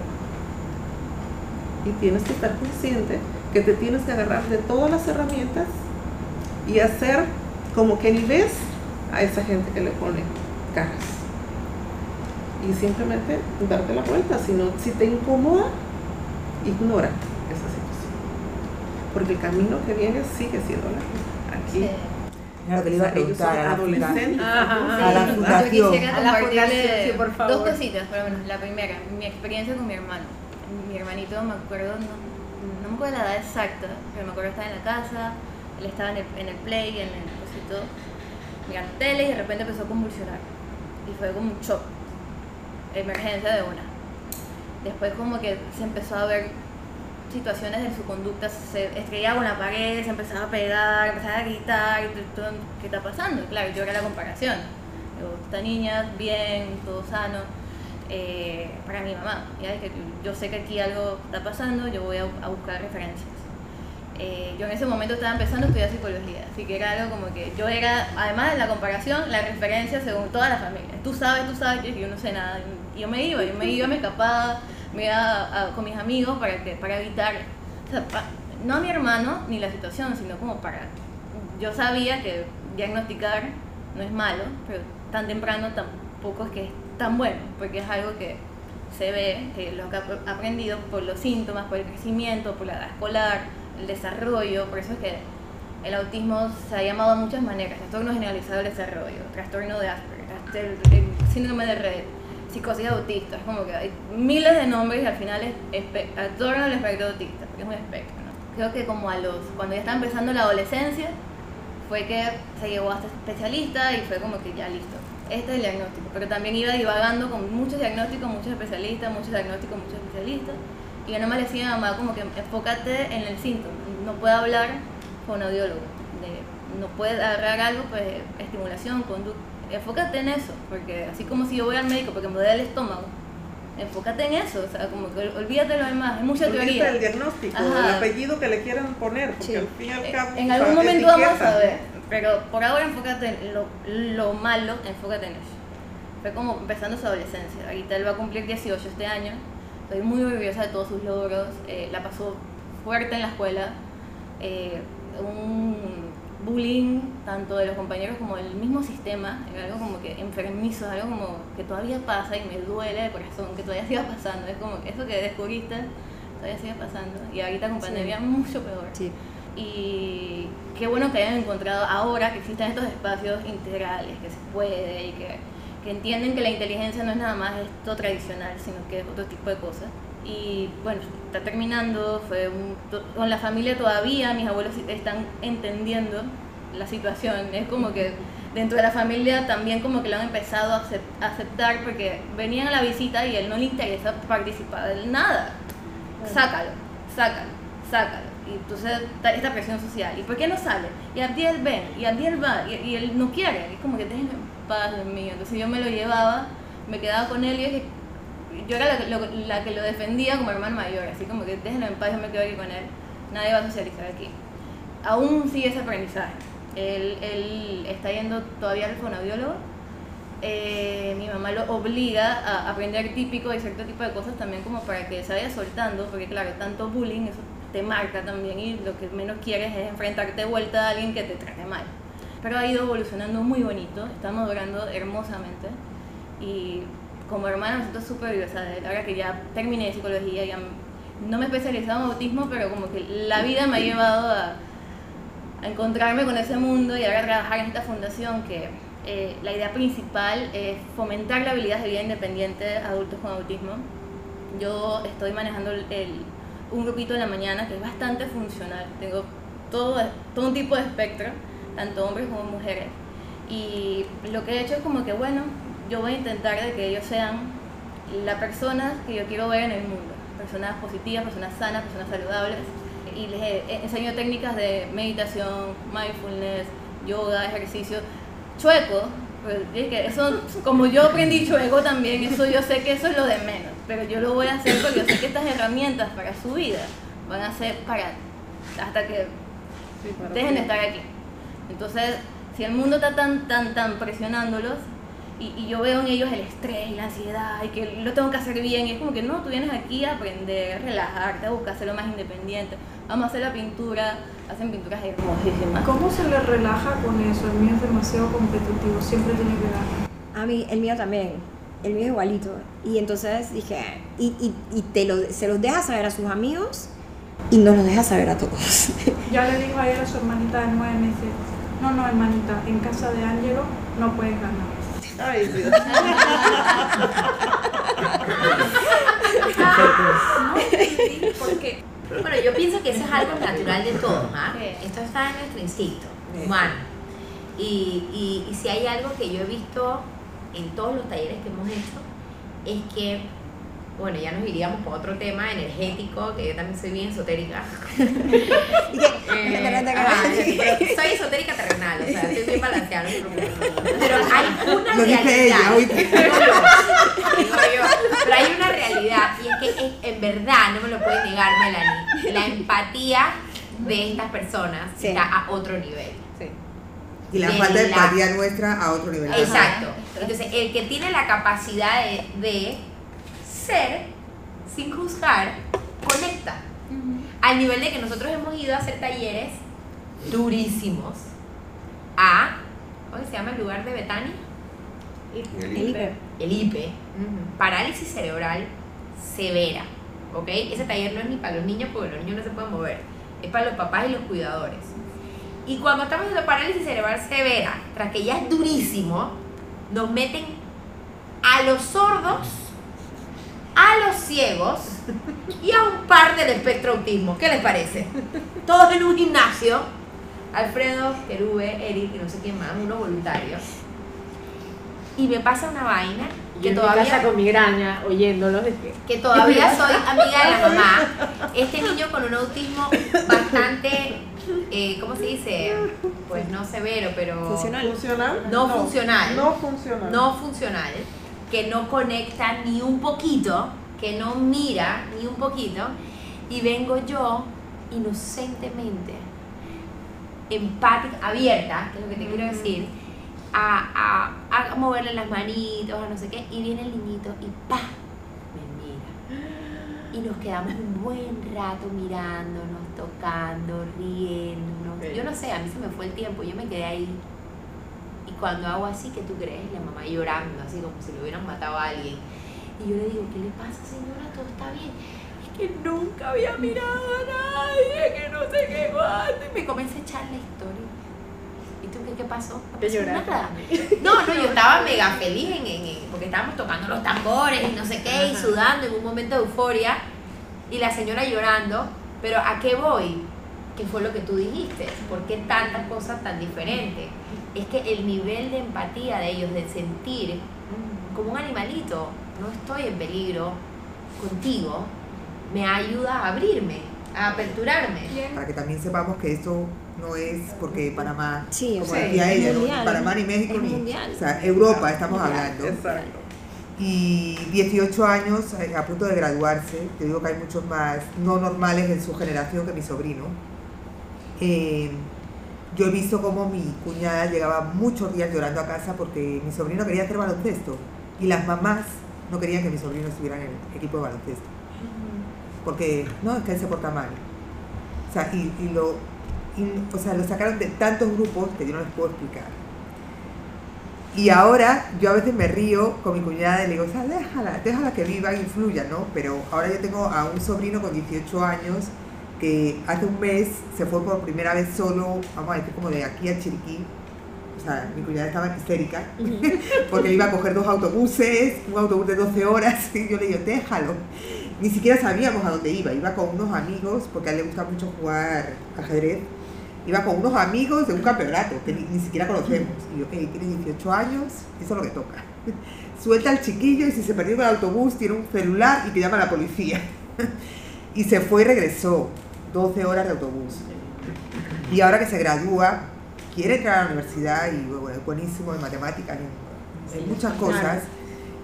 Y tienes que estar consciente que te tienes que agarrar de todas las herramientas y hacer como que ni ves a esa gente que le pone caras. Y simplemente darte la vuelta, si, no, si te incomoda, ignora esa situación. Porque el camino que viene sigue siendo la Aquí. Era lo que le iba a Ellos son preguntar a la adolescentes. A la Yo fundación. quisiera A la compartirles fundación, sí, por favor. dos cositas, pero bueno, la primera, mi experiencia con mi hermano. Mi hermanito, me acuerdo, no, no me acuerdo la edad exacta, pero me acuerdo que estaba en la casa, él estaba en el, en el play, en el cosito, mirando tele y de repente empezó a convulsionar. Y fue como un shock, emergencia de una. Después como que se empezó a ver situaciones de su conducta, se estrellaba la pared, se empezaba a pegar, empezaba a gritar, ¿qué está pasando? Claro, yo era la comparación. Digo, esta niña, bien, todo sano, eh, para mi mamá. ¿ya? Que yo sé que aquí algo está pasando, yo voy a, a buscar referencias. Eh, yo en ese momento estaba empezando a estudiar psicología, así que era algo como que yo era, además de la comparación, la referencia según toda la familia. Tú sabes, tú sabes, yo, yo no sé nada. Yo me iba, yo me iba, me escapaba, me iba con mis amigos para, que, para evitar, no a mi hermano ni la situación, sino como para... Yo sabía que diagnosticar no es malo, pero tan temprano tampoco es que es tan bueno, porque es algo que se ve, que lo que he aprendido por los síntomas, por el crecimiento, por la edad escolar, el desarrollo, por eso es que el autismo se ha llamado de muchas maneras, trastorno generalizado del desarrollo, trastorno de Asperger, el síndrome de red, psicosis autista, es como que hay miles de nombres y al final es trastorno del espectro autista, porque es un espectro. Creo que como a los, cuando ya está empezando la adolescencia, fue que se llevó hasta especialista y fue como que ya listo. Este es el diagnóstico, pero también iba divagando con muchos diagnósticos, muchos especialistas, muchos diagnósticos, muchos especialistas. Y yo no me le decía a mi mamá como que enfócate en el síntoma, no puede hablar con audiólogo, de- no puede agarrar algo, pues estimulación, conducta, enfócate en eso, porque así como si yo voy al médico porque me duele el estómago, enfócate en eso, o sea, como que ol- olvídate de lo demás, hay mucha Olvídate teoría. del diagnóstico, Ajá. el apellido que le quieran poner, porque Sí. al fin y al Eh, cabo. En algún momento vamos etiqueta. a ver, pero por ahora enfócate en lo, lo malo, enfócate en eso. Fue como empezando su adolescencia. Ahorita él va a cumplir 18 este año. Estoy muy orgullosa de todos sus logros. eh, la pasó fuerte en la escuela. eh, un bullying tanto de los compañeros como del mismo sistema. Era algo como que enfermizo, algo como que todavía pasa y me duele de corazón que todavía siga pasando. Es como que eso que descubriste todavía sigue pasando. Y ahorita con Sí. pandemia mucho peor. Sí. Y qué bueno que hayan encontrado ahora que existen estos espacios integrales, que se puede y que, que entienden que la inteligencia no es nada más esto tradicional, sino que es otro tipo de cosas. Y bueno, está terminando, fue un- con la familia todavía, mis abuelos están entendiendo la situación. Es como que dentro de la familia también como que lo han empezado a acep- a aceptar porque venían a la visita y él no le interesa participar de nada. Sácalo, sácalo, sácalo. Y entonces está esta presión social. ¿Y por qué no sale? Y Abdiel ven, y Abdiel va, y, y él no quiere. Es como que déjenme Dios mío. Entonces yo me lo llevaba, me quedaba con él y dije, yo era la, que- lo- la que lo defendía como hermano mayor. Así como que déjenlo en paz, yo me quedo aquí con él. Nadie va a socializar aquí. Aún sigue ese aprendizaje. Él, él está yendo todavía al fonoaudiólogo. Eh, mi mamá lo obliga a aprender típico y cierto tipo de cosas también como para que se vaya soltando, porque claro, tanto bullying, eso te marca también y lo que menos quieres es enfrentarte de vuelta a alguien que te trate mal. Pero ha ido evolucionando muy bonito, está madurando hermosamente y como hermana me siento súper orgullosa de. Ahora que ya terminé psicología, ya no me he especializado en autismo, pero como que la vida me ha llevado a, a encontrarme con ese mundo y ahora trabajar en esta fundación que eh, la idea principal es fomentar la habilidad de vida independiente de adultos con autismo. Yo estoy manejando el, el- un grupito en la mañana que es bastante funcional. Tengo todo, todo un tipo de espectro, tanto hombres como mujeres. Y lo que he hecho es como que, bueno, yo voy a intentar de que ellos sean la persona que yo quiero ver en el mundo. Personas positivas, personas sanas, personas saludables. Y les enseño técnicas de meditación, mindfulness, yoga, ejercicio. Chueco, pues, es que eso, como yo aprendí chueco también, eso yo sé que eso es lo de menos. Pero yo lo voy a hacer porque yo sé que estas herramientas para su vida van a ser para hasta que Sí, dejen de estar aquí. Entonces, si el mundo está tan, tan, tan presionándolos, y, y yo veo en ellos el estrés la ansiedad y que lo tengo que hacer bien. Y es como que no, tú vienes aquí a aprender, relajarte, a buscar ser lo más independiente. Vamos a hacer la pintura, hacen pinturas hermosísimas. ¿Cómo se le relaja con eso? El mío es demasiado competitivo, siempre tiene que ganar. A mí, el mío también. El mío es igualito. Y entonces dije, y, y, y te lo, se los deja saber a sus amigos y no los deja saber a todos. Ya le dijo ayer a su hermanita de nueve meses, no, no, hermanita, en casa de Ángelo no puedes ganar. Ay, Dios. Porque, bueno, yo pienso que eso es algo natural de todos, ¿ah? Esto está en nuestro instinto humano. Y, y, y si hay algo que yo he visto en todos los talleres que hemos hecho, es que, bueno, ya nos iríamos por otro tema energético, que yo también soy bien esotérica. Eh, ajá, soy esotérica terrenal, o sea, estoy bien balanceada. Pero hay una Lo realidad. ella, digo yo. Pero hay una realidad, y es que es- en verdad, no me lo puede negar Melanie, la empatía de estas personas Sí. está a otro nivel. Y la de falta de la- empatía nuestra a otro nivel. Exacto. Entonces, el que tiene la capacidad de, de ser sin juzgar, conecta. Al nivel de que nosotros hemos ido a hacer talleres durísimos a, ¿cómo se llama el lugar de Betania? El El hiper. El IPE, parálisis cerebral severa, ¿ok? Ese taller no es ni para los niños porque los niños no se pueden mover, es para los papás y los cuidadores. Y cuando estamos en parálisis cerebral severa, tras que ya es durísimo, nos meten a los sordos, a los ciegos y a un par del espectro autismo. ¿Qué les parece? Todos en un gimnasio. Alfredo, Kerube, Eric y no sé quién más, unos voluntarios. Y me pasa una vaina Y que en mi todavía casa con migraña, oyéndolos. que- todavía soy amiga de la mamá. Este niño con un autismo bastante, eh, ¿cómo se dice? Pues no severo, pero Funcional. ¿Funcional? No funcional. No funcional. no funcional, que no conecta ni un poquito, que no mira ni un poquito, y vengo yo inocentemente, empática, abierta, que es lo que te quiero decir, a, a, a moverle las manitos, a no sé qué, y viene el niñito y ¡pa! me mira. Y nos quedamos un buen rato mirándonos, tocando, riéndonos. Yo no sé, a mí se me fue el tiempo, yo me quedé ahí. Cuando hago así, ¿qué tú crees? La mamá llorando, así como si le hubieran matado a alguien. Y yo le digo, ¿qué le pasa, señora? ¿Todo está bien? Es que nunca había mirado a nadie, que no sé qué cuánto. Y me comencé a echar la historia. ¿Y tú qué, qué pasó? No Te nada. No, no, yo estaba mega feliz en, en- en- porque estábamos tocando los tambores y no sé qué, y sudando en un momento de euforia, y la señora llorando. Pero ¿a qué voy? ¿Qué fue lo que tú dijiste? ¿Por qué tantas cosas tan diferentes? Es que el nivel de empatía de ellos, de sentir como un animalito, no estoy en peligro contigo, me ayuda a abrirme, a aperturarme. Para que también sepamos que esto no es porque Panamá, Sí, o como sea, decía ella, ¿no? Panamá ni México ni. mundial. O sea, Europa estamos Mundial. hablando. Exacto. Y 18 años eh, a punto de graduarse, te digo que hay muchos más no normales en su generación que mi sobrino. Eh, yo he visto cómo mi cuñada llegaba muchos días llorando a casa porque mi sobrino quería hacer baloncesto y las mamás no querían que mi sobrino estuviera en el equipo de baloncesto. Porque, no, es que él se porta mal. O sea, y, y lo, y, o sea, lo sacaron de tantos grupos que yo no les puedo explicar. Y ahora yo a veces me río con mi cuñada y le digo, o sea, déjala, déjala que viva y fluya, ¿no? Pero ahora yo tengo a un sobrino con 18 años que hace un mes se fue por primera vez solo, vamos a decir, como de aquí a Chiriquí. O sea, mi cuñada estaba histérica porque iba a coger dos autobuses, un autobús de 12 horas, y yo le digo, déjalo. Ni siquiera sabíamos a dónde iba, iba con unos amigos, porque a él le gusta mucho jugar ajedrez, iba con unos amigos de un campeonato que ni, ni siquiera conocemos. Y yo, ok, tienes 18 años, eso es lo que toca. Suelta al chiquillo y si se perdió en el autobús, tiene un celular y que llama a la policía. y se fue y regresó, 12 horas de autobús. Y ahora que se gradúa, quiere entrar a la universidad y bueno, es buenísimo en matemáticas, en, en muchas cosas.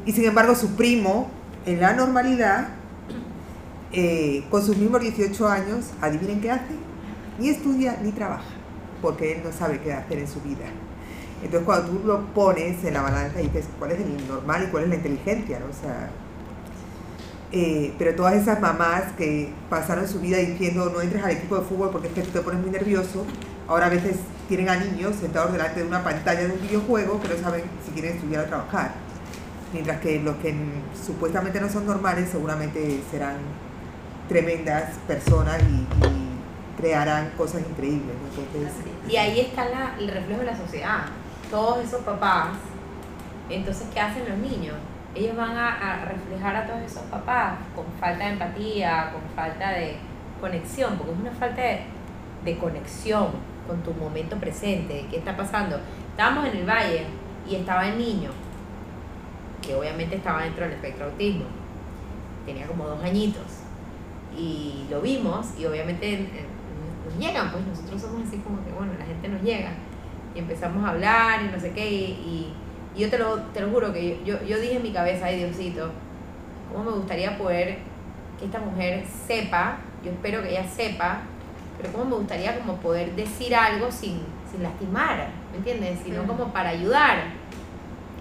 Y sin embargo, su primo, en la normalidad, eh, con sus mismos 18 años, adivinen qué hace. Ni estudia ni trabaja, porque él no sabe qué hacer en su vida. Entonces cuando tú lo pones en la balanza y dices cuál es el normal y cuál es la inteligencia, ¿no? O sea, eh, pero todas esas mamás que pasaron su vida diciendo no entres al equipo de fútbol porque es que tú te pones muy nervioso, ahora a veces tienen a niños sentados delante de una pantalla de un videojuego que no saben si quieren estudiar o trabajar. Mientras que los que supuestamente no son normales seguramente serán tremendas personas y, crearán cosas increíbles. Entonces, Y ahí está la- el reflejo de la sociedad. Todos esos papás, entonces, ¿qué hacen los niños? Ellos van a, reflejar a todos esos papás con falta de empatía, con falta de conexión, porque es una falta de, conexión con tu momento presente, de qué está pasando. Estábamos en el valle y estaba el niño, que obviamente estaba dentro del espectro autismo, tenía como dos añitos, y lo vimos y obviamente nos llegan, pues nosotros somos así como que, bueno, la gente nos llega y empezamos a hablar y no sé qué, y- y yo te lo, te lo juro que yo, yo, yo dije en mi cabeza, ay Diosito, cómo me gustaría poder que esta mujer sepa, yo espero que ella sepa, pero cómo me gustaría como poder decir algo sin, sin lastimar, ¿me entiendes? Sino como para ayudar.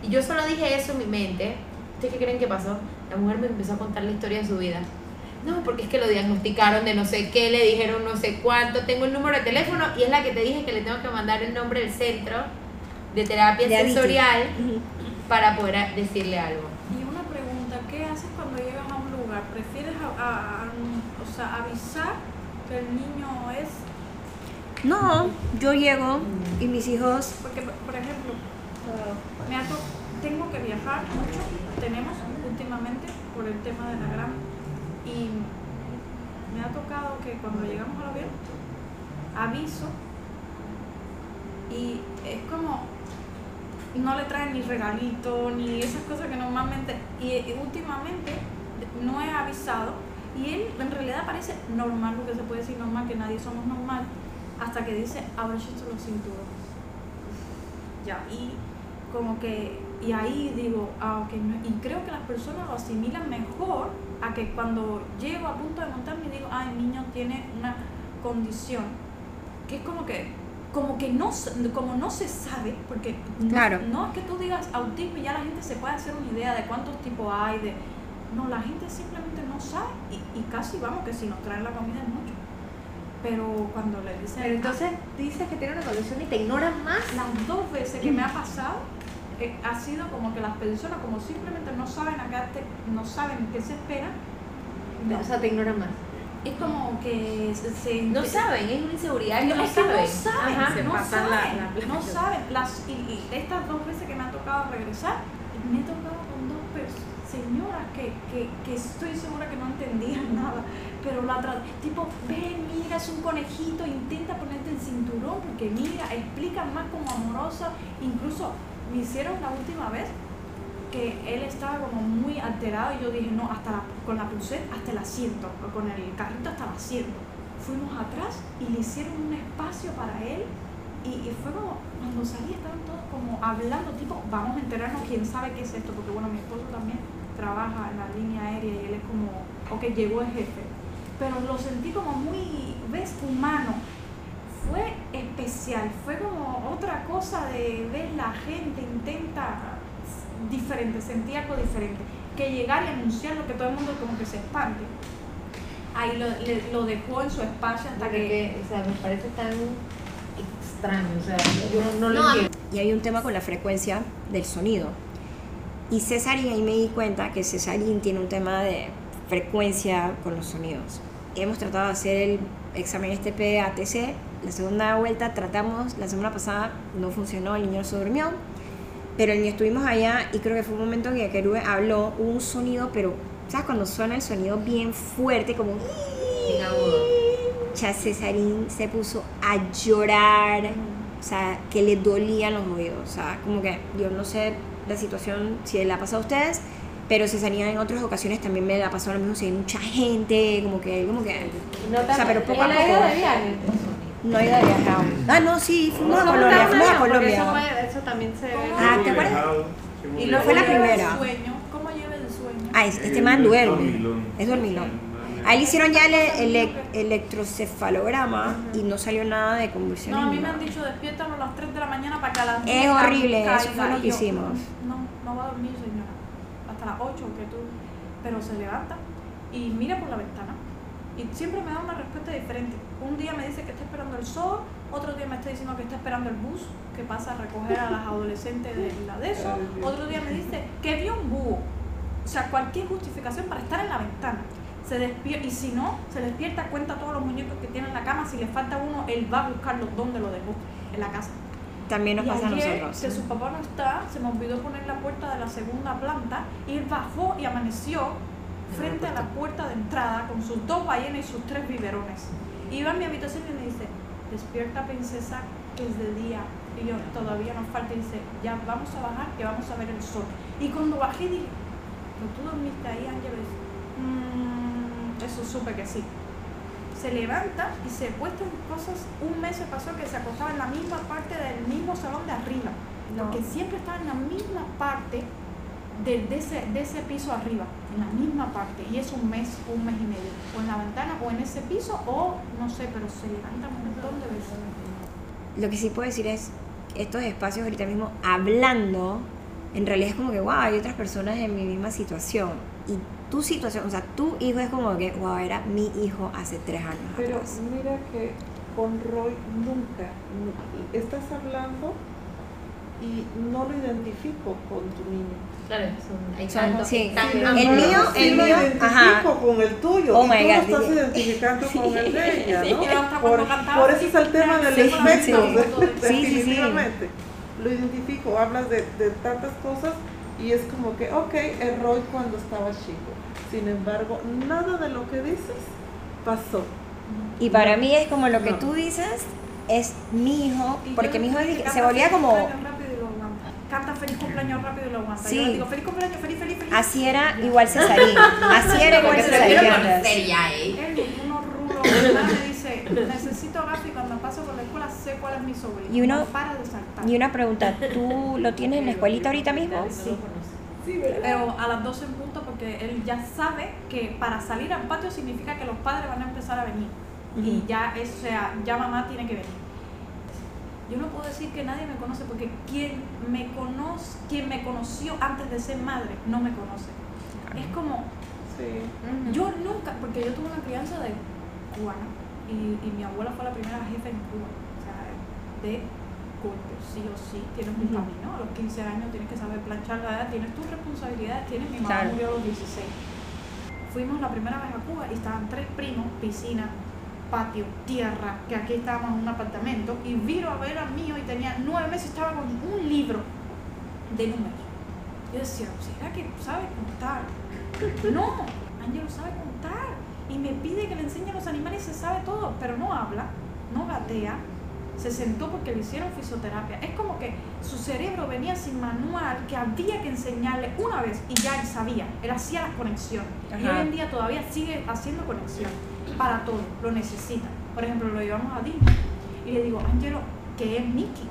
Y yo solo dije eso en mi mente. ¿Ustedes qué creen que pasó? La mujer me empezó a contar la historia de su vida. No, porque es que lo diagnosticaron de no sé qué, le dijeron no sé cuánto, tengo el número de teléfono y es la que te dije que le tengo que mandar el nombre del centro de terapia De sensorial para poder decirle algo. Y una pregunta, ¿qué haces cuando llegas a un lugar? ¿Prefieres a- a- a- o sea, avisar que el niño es No, yo llego y mis hijos Porque, por ejemplo, me ha to- tengo que viajar mucho, tenemos últimamente por el tema de la grama, y me ha tocado que cuando llegamos al avión, aviso, y es como, no le traen ni regalito, ni esas cosas que normalmente, y, últimamente no he avisado, y él en realidad parece normal, porque se puede decir normal, que nadie somos normal, hasta que dice, abrochito los cinturones. Ya, y como que, y ahí digo, ah, ok, no- y creo que las personas lo asimilan mejor a que cuando llego a punto de montarme digo, ah, el niño tiene una condición, que es como que, como que no, como no se sabe, porque no- Claro. no, es que tú digas autismo y ya la gente se puede hacer una idea de cuántos tipos hay, de, no, la gente simplemente no sabe, y, y casi vamos que si nos traen la comida es mucho. Pero cuando le dicen. Pero entonces dices que tiene una condición y te ignoran más. Las dos veces que me ha pasado eh, ha sido como que las personas, como simplemente no saben acá, te- no saben qué se espera. no. O sea, te ignoran más. Es como que se. se- No saben, es una inseguridad que No, no es que no saben. no pasan saben, la- la- no saben. Las, y, y estas dos veces que me ha tocado regresar, me he tocado con dos pers- señoras que, que, que estoy segura que no entendían nada, pero la tra- tipo, ven, mira, es un conejito, intenta ponerte el cinturón, porque mira, explican más como amorosa, incluso me hicieron la última vez que él estaba como muy alterado y yo dije, no, hasta la, con la pulsera hasta el asiento, o con el carrito hasta el asiento. Fuimos atrás y le hicieron un espacio para él y, y fue como, cuando salí estaban todos como hablando, tipo, vamos a enterarnos quién sabe qué es esto, porque bueno, mi esposo también trabaja en la línea aérea y él es como, ok, llegó el jefe. Pero lo sentí como muy, ¿ves? Humano. Fue especial, fue como otra cosa de ver la gente intenta diferente, sentí algo diferente. Que llegar y anunciarlo, que todo el mundo como que se expande. Ahí lo, le- lo dejó en su espacio hasta que... Porque, o sea, me parece tan extraño. O sea, yo no, lo No, entiendo. y hay un tema con la frecuencia del sonido. Y Cesarín, ahí me di cuenta que Cesarín tiene un tema de frecuencia con los sonidos. Hemos tratado de hacer el examen este PATC. La segunda vuelta tratamos, la semana pasada no funcionó, el niño se durmió. Pero el estuvimos allá y creo que fue un momento en que Kerube habló, hubo un sonido, pero ¿sabes cuando suena el sonido bien fuerte? Como... Agudo. Ya Cesarín se puso a llorar, o sea, que le dolían los oídos, o sea, como que yo no sé la situación, si le ha pasado a ustedes, pero Cesarín en otras ocasiones también me la ha pasado lo mismo, si hay mucha gente, como que, como que, o sea, pero poco a ¿Él ha ido poco. No he ido de viaje aún. Ah, no, sí, fuimos a ¿Cómo Colombia, fuimos a Colombia. Eso, también se ve. Ah, ¿te acuerdas? Y luego Fue la primera. el sueño. ¿Cómo lleva el sueño? Ah, es- este Eh, man es duerme, dormilón. es dormilón. El A él hicieron ya el, ele- electrocefalograma y no salió nada de convulsiones. No, a mí me han dicho despiértalo a las 3 de la mañana para que a las 10 Es horrible, caiga". eso fue lo que yo, hicimos. No, no va a dormir, señora. Hasta las 8 que tú. Pero se levanta y mira por la ventana. Y siempre me da una respuesta diferente. Un día me dice que está esperando el sol, otro día me está diciendo que está esperando el bus que pasa a recoger a las adolescentes de la de eso, otro día me dice que vio un búho. O sea, cualquier justificación para estar en la ventana. Se despierta, y si no, se despierta, cuenta todos los muñecos que tiene en la cama. Si le falta uno, él va a buscarlos donde lo dejó, en la casa. También nos Y pasa a ayer, nosotros. Que su papá no está, se me olvidó poner la puerta de la segunda planta y él bajó y amaneció frente a la puerta de entrada con sus dos ballenas y sus tres biberones. Iba a mi habitación y me dice, despierta princesa, que es de día. Y yo, todavía nos falta. Y dice, ya vamos a bajar, que vamos a ver el sol. Y cuando bajé dije, ¿pero tú dormiste ahí, Ángeles? "Mm, eso supe que sí. Se levanta y se puesta en cosas. Un mes se pasó que se acostaba en la misma parte del mismo salón de arriba. No. Porque siempre estaba en la misma parte de, de ese, de ese piso arriba. En la misma parte. Y es un mes, un mes y medio. O en la ventana, o en ese piso, o no sé, pero se levanta un montón de veces. Lo que sí puedo decir es, estos espacios ahorita mismo hablando, en realidad es como que, wow, hay otras personas en mi misma situación. Y tu situación, o sea, tu hijo es como que, wow, era mi hijo hace tres años Pero atrás. mira que con Roy nunca nu- estás hablando y no lo identifico con tu niño. Claro, son, hay Son- tantos, sí. El mío, sí el mío, ajá. con el tuyo Oh y my tú God, lo estás sí. identificando con el de ella, ¿no? Pero hasta Por, eso es el tema del espectro, sí. de- Sí, sí, sí. definitivamente. Lo identifico, hablas de, de tantas cosas y es como que, ok, el Roy cuando estaba chico. Sin embargo, nada de lo que dices pasó. Y para mí es como lo que No. tú dices, es mi hijo, porque mi hijo se volvía como... cumpleaños rápido y lo aguanta. Canta feliz cumpleaños rápido y lo aguanta. Sí. Yo le digo feliz cumpleaños, feliz, feliz, feliz. Así era igual Cesarín, así era igual Cesarín. ya, ¿eh? Él, rulos, ¿verdad? me dice, necesito gato y cuando paso por la escuela sé cuál es mi sobrino. Y uno- No para de saltar. Y una pregunta, ¿tú lo tienes en la escuelita ahorita mismo? Sí. Pero a las 12 en punto porque él ya sabe que para salir al patio significa que los padres van a empezar a venir. Y Ujú. ya, es, o sea, ya mamá tiene que venir. Yo no puedo decir que nadie me conoce porque quien me conoce, quien me conoció antes de ser madre no me conoce. Es como, Sí. yo nunca, porque yo tuve una crianza de cubana y, y mi abuela fue la primera jefa en Cuba. O sea, de golpe, sí o sí, tienes un camino. A los 15 años tienes que saber planchar la edad, tienes tus responsabilidades, tienes mi mamá Claro. murió a los 16. Fuimos la primera vez a Cuba y estaban tres primos, piscina, patio, tierra, que aquí estábamos en un apartamento, y vino a ver al mío y tenía nueve meses, estaba con un libro de números. Yo decía, ¿será que sabe contar? No, Ángelo sabe contar. Y me pide que le enseñe a los animales y se sabe todo, pero no habla, no gatea. Se sentó porque le hicieron fisioterapia. Es como que su cerebro venía sin manual, que había que enseñarle una vez y ya él sabía. Él hacía las conexiones. Y Ajá. hoy en día todavía sigue haciendo conexiones para todo, lo necesita. Por ejemplo, lo llevamos a Disney y le digo, Ángelo, que es Mickey.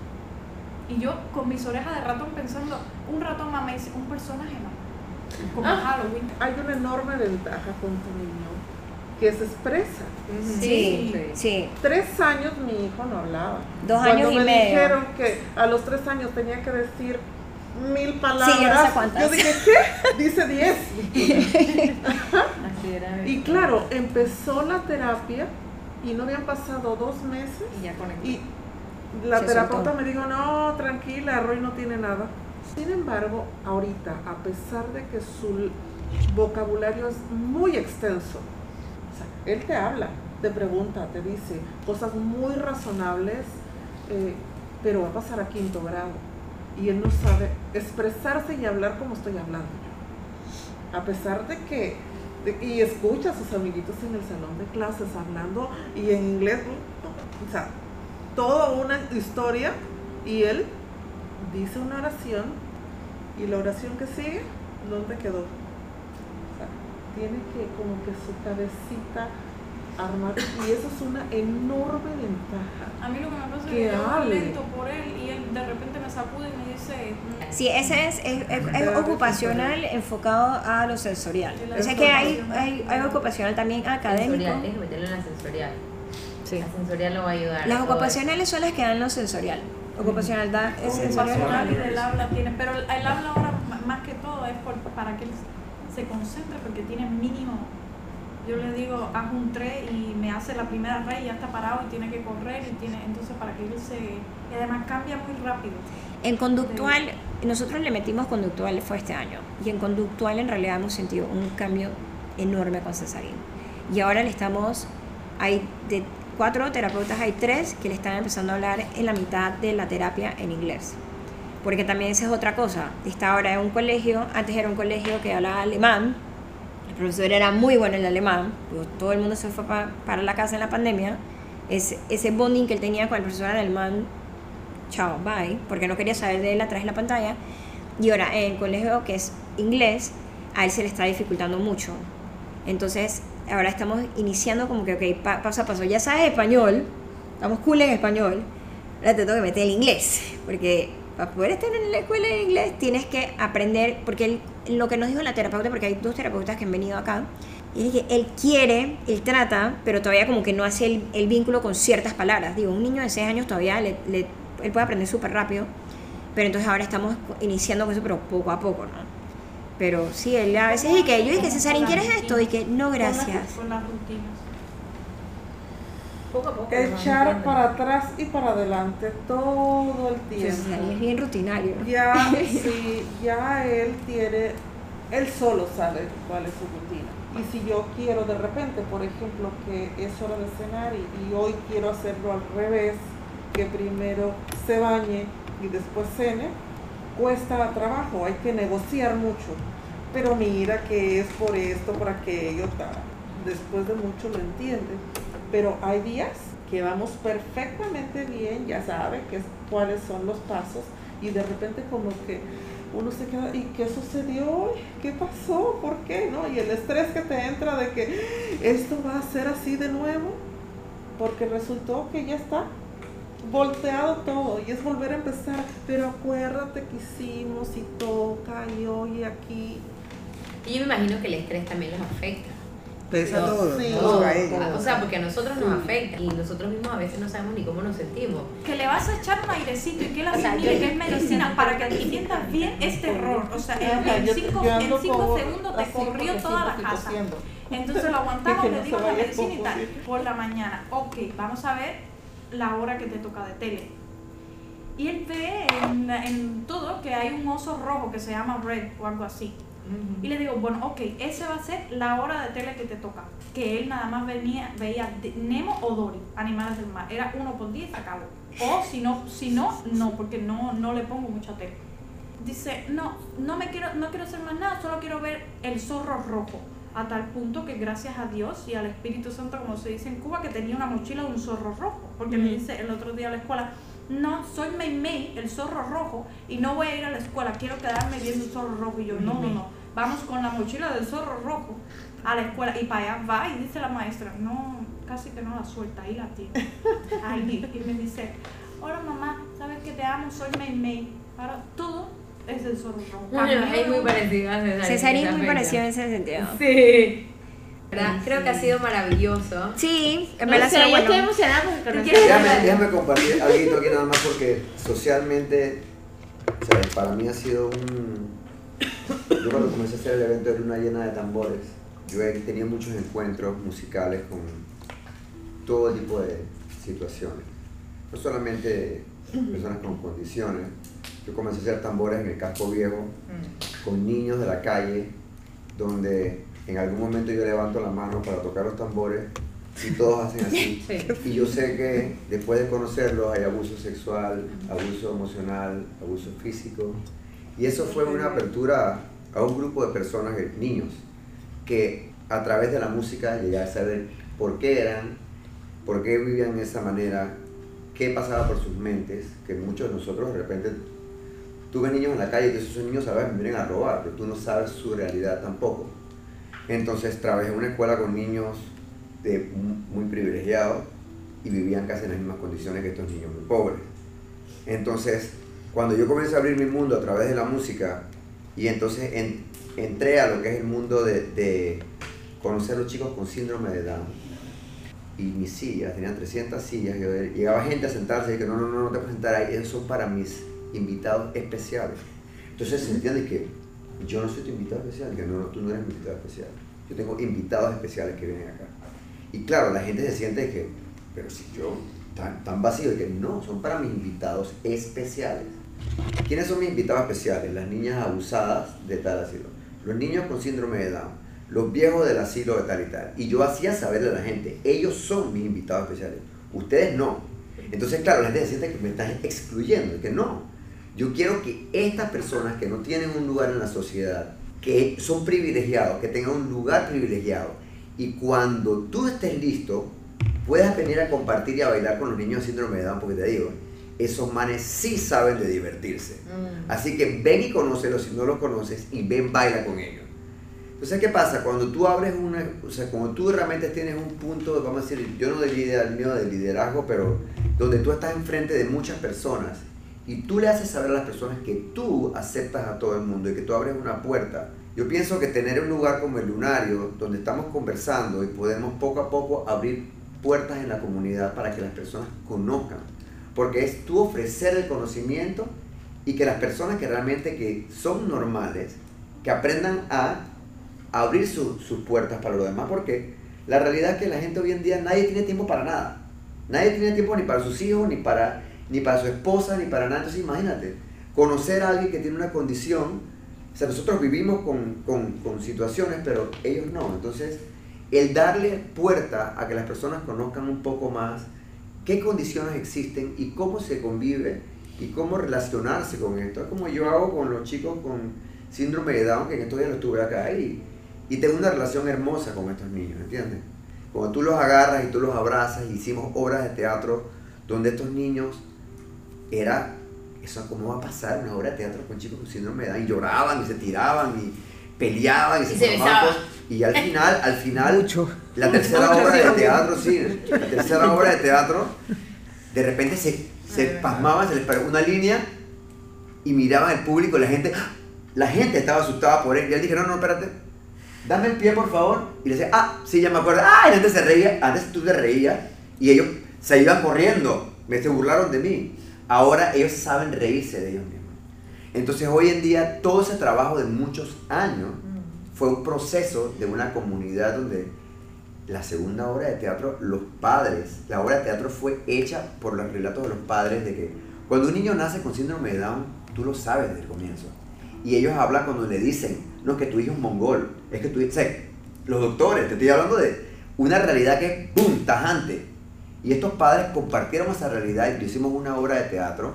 Y yo con mis orejas de ratón pensando, un ratón mamá dice, un personaje no. Como Ah. Halloween. Hay una enorme ventaja con tu niño, que se expresa. Sí, sí. Tres años mi hijo no hablaba. Dos Cuando años y me medio. dijeron que a los tres años tenía que decir mil palabras. Sí, yo no sé cuántas. Yo dije, ¿qué? Dice diez. Así era. Y claro, empezó la terapia y no habían pasado dos meses Y ya conectó. y la Se terapeuta soltó. me dijo, no, tranquila, Roy no tiene nada. Sin embargo, ahorita, a pesar de que su vocabulario es muy extenso, o sea, él te habla, te pregunta, te dice cosas muy razonables, eh, pero va a pasar a quinto grado y él no sabe expresarse y hablar como estoy hablando yo. A pesar de que, y escucha a sus amiguitos en el salón de clases hablando y en inglés, o sea, toda una historia y él dice una oración y la oración que sigue, ¿dónde quedó? O sea, tiene que como que su cabecita armar y eso es una enorme ventaja. A mí lo que me pasa es Que yo lento por él y él de repente me sacude y me dice, mm, Sí, ese es, es, es- es ocupacional enfocado a lo sensorial. O sea que hay, hay, hay ocupacional también académico. Sensorial, tienes que meterlo en la sensorial. La sensorial lo va a ayudar. Las ocupacionales son las que dan lo sensorial. Ocupacional da es sensorial. ocupacional y del habla tiene, pero el, el habla ahora m- más que todo es por- para que él se concentre porque tiene mínimo. Yo le digo, haz un 3 y me hace la primera red y ya está parado y tiene que correr y tiene, entonces para que él se, y además cambia muy rápido. En conductual, nosotros le metimos conductual fue este año. Y en conductual en realidad hemos sentido un cambio enorme con Cesarín. Y ahora le estamos, hay de cuatro terapeutas, hay tres que le están empezando a hablar en la mitad de la terapia en inglés. Porque también esa es otra cosa. Está ahora en un colegio, antes era un colegio que hablaba alemán, el profesor era muy bueno en el alemán, pues todo el mundo se fue pa- para la casa en la pandemia. Ese, ese bonding que él tenía con el profesor de alemán chao, bye, porque no quería saber de él atrás de la pantalla. Y ahora en el colegio que es inglés, a él se le está dificultando mucho. Entonces, ahora estamos iniciando como que, ok, pa- paso a paso, ya sabes español, estamos cool en español, ahora te tengo que meter el inglés, porque para poder estar en la escuela de inglés tienes que aprender, porque él- lo que nos dijo la terapeuta, porque hay dos terapeutas que han venido acá, y es que él quiere, él trata, pero todavía como que no hace el, el vínculo con ciertas palabras. Digo, un niño de 6 años todavía le, le- él puede aprender súper rápido, pero entonces ahora estamos iniciando con eso, pero poco a poco, ¿no? Pero sí, él a veces dice que yo dije, Cesarín, ¿quieres esto? Y que no, gracias. Con las rutinas. Poco a poco. Echar para atrás y para adelante todo el tiempo. Es bien rutinario. Ya, sí, ya él tiene, él solo sabe cuál es su rutina. Y si yo quiero de repente, por ejemplo, que es hora de cenar y, y hoy quiero hacerlo al revés, que primero se bañe y después cene, cuesta trabajo, hay que negociar mucho. Pero mira que es por esto, por aquello, tal. Después de mucho lo entiende. Pero hay días que vamos perfectamente bien, ya sabe que es- cuáles son los pasos y de repente como que uno se queda, ¿y qué sucedió hoy? ¿Qué pasó? ¿Por qué? ¿No? Y el estrés que te entra de que esto va a ser así de nuevo, porque resultó que ya está volteado todo y es volver a empezar, pero acuérdate que hicimos y toca y oye aquí. Y yo me imagino que el estrés también los afecta. Pesa todo, sí. ¿no? todo. A ellos. O sea, porque a nosotros nos afecta y nosotros mismos a veces no sabemos ni cómo nos sentimos. Que le vas a echar un airecito y que la sea, que es medicina para que te sientas bien es terror. O sea, en, yo- cinco, yo en cinco segundos te corrió toda la casa. Entonces lo aguantamos, Que le no dimos la medicina y tal. Por la mañana, ok, vamos a ver la hora que te toca de tele. Y él ve en, en todo que hay un oso rojo que se llama Red o algo así. Y le digo, bueno, ok, esa va a ser la hora de tele que te toca. Que él nada más venía, veía Nemo o Dory, animales del mar. Era uno por día y se acabó. O si no, si no, no, porque no, no le pongo mucha tele. Dice, no, no me quiero, no quiero hacer más nada, solo quiero ver el zorro rojo. A tal punto que gracias a Dios y al Espíritu Santo, como se dice en Cuba, que tenía una mochila de un zorro rojo. Porque me dice el otro día a la escuela, no, soy Mei Mei, el zorro rojo, y no voy a ir a la escuela, quiero quedarme viendo un zorro rojo. Y yo, no, no, no, vamos con la mochila del zorro rojo a la escuela. Y para allá va y dice la maestra, no, casi que no la suelta, ahí la tiene. Ahí, y me dice, hola mamá, sabes que te amo, soy Mei Mei. Ahora todo es del zorro rojo. Bueno, es muy parecido a Cesarín. Es muy parecido en ese sentido. Sí. ¿Verdad? Creo que ha sido maravilloso. Sí, en verdad sé, sí, yo bueno. estoy emocionada porque ¿Tú conocí quieres a Déjame, déjame compartir algo aquí nada más porque socialmente, o sea, para mí ha sido un... Yo cuando comencé a hacer el evento de Luna Llena de Tambores, yo he tenido muchos encuentros musicales con todo tipo de situaciones. No solamente personas con condiciones. Yo comencé a hacer tambores en el casco viejo con niños de la calle, donde en algún momento yo levanto la mano para tocar los tambores y todos hacen así. Y yo sé que después de conocerlos hay abuso sexual, abuso emocional, abuso físico. Y eso fue una apertura a un grupo de personas, niños, que a través de la música llegué a saber por qué eran, por qué vivían de esa manera, qué pasaba por sus mentes, que muchos de nosotros de repente, tú ves niños en la calle y esos niños sabes vienen a robar, pero tú no sabes su realidad tampoco. Entonces trabajé en una escuela con niños muy privilegiados y vivían casi en las mismas condiciones que estos niños muy pobres. Entonces, cuando yo comienzo a abrir mi mundo a través de la música y entonces en- entré a lo que es el mundo de, conocer a los chicos con síndrome de Down y mis sillas, tenían 300 sillas, llegaba gente a sentarse y que no, no, no, no te puedes sentar ahí, esos son para mis invitados especiales. Entonces se entiende que yo no soy tu invitado especial, que tú no eres mi invitado especial. Yo tengo invitados especiales que vienen acá. Y claro, la gente se siente que, pero si yo, tan, tan vacío, y que no, son para mis invitados especiales. ¿Quiénes son mis invitados especiales? Las niñas abusadas de tal asilo, los niños con síndrome de Down, los viejos del asilo de tal y tal. Y yo hacía saberle a la gente, ellos son mis invitados especiales, ustedes no. Entonces, claro, la gente se siente que me están excluyendo, y que no. Yo quiero que estas personas que no tienen un lugar en la sociedad, que son privilegiados, que tengan un lugar privilegiado, y cuando tú estés listo, puedas venir a compartir y a bailar con los niños de síndrome de Down, porque te digo, esos manes sí saben de divertirse. Así que ven y conócelos si no los conoces y ven, baila con ellos. Entonces, ¿qué pasa? Cuando tú abres una, o sea, cuando tú realmente tienes un punto, vamos a decir, yo no de liderazgo, mío de liderazgo, pero donde tú estás enfrente de muchas personas y tú le haces saber a las personas que tú aceptas a todo el mundo y que tú abres una puerta. Yo pienso que tener un lugar como el Lunario, donde estamos conversando y podemos poco a poco abrir puertas en la comunidad para que las personas conozcan. Porque es tú ofrecer el conocimiento y que las personas que realmente que son normales, que aprendan a abrir su- sus puertas para lo demás, porque la realidad es que la gente hoy en día nadie tiene tiempo para nada. Nadie tiene tiempo ni para sus hijos, ni para, ni para su esposa, ni para nada. Entonces imagínate, conocer a alguien que tiene una condición, o sea, nosotros vivimos con, con, situaciones, pero ellos no. Entonces, el darle puerta a que las personas conozcan un poco más qué condiciones existen y cómo se convive y cómo relacionarse con esto. Es como yo hago con los chicos con síndrome de Down, que en estos días lo estuve acá y, y tengo una relación hermosa con estos niños, ¿entiendes? Cuando tú los agarras y tú los abrazas, hicimos obras de teatro donde estos niños era, eso cómo va a pasar una obra de teatro con chicos con síndrome de Down y lloraban y se tiraban y peleaban y, Y se, se cosas. y al final, al final, Mucho. la tercera Mucho, obra de teatro, sí, la tercera obra de teatro, de repente se, se pasmaban, se les paró una línea y miraban el público, la gente, la gente estaba asustada por él. Y él dije, no, no, espérate, dame el pie, por favor. Y le decía, ah, sí, ya me acuerdo. Ah, y antes se reía, antes tú te reías y ellos se iban corriendo, me se burlaron de mí. Ahora ellos saben reírse de ellos mismos. Entonces hoy en día todo ese trabajo de muchos años fue un proceso de una comunidad donde la segunda obra de teatro, los padres, la obra de teatro fue hecha por los relatos de los padres de que cuando un niño nace con síndrome de Down, tú lo sabes desde el comienzo. Y ellos hablan cuando le dicen, no es que tu hijo es mongol, es que tu hijo, sea, los doctores, te estoy hablando de una realidad que es, ¡boom!, tajante. Y estos padres compartieron esa realidad y hicimos una obra de teatro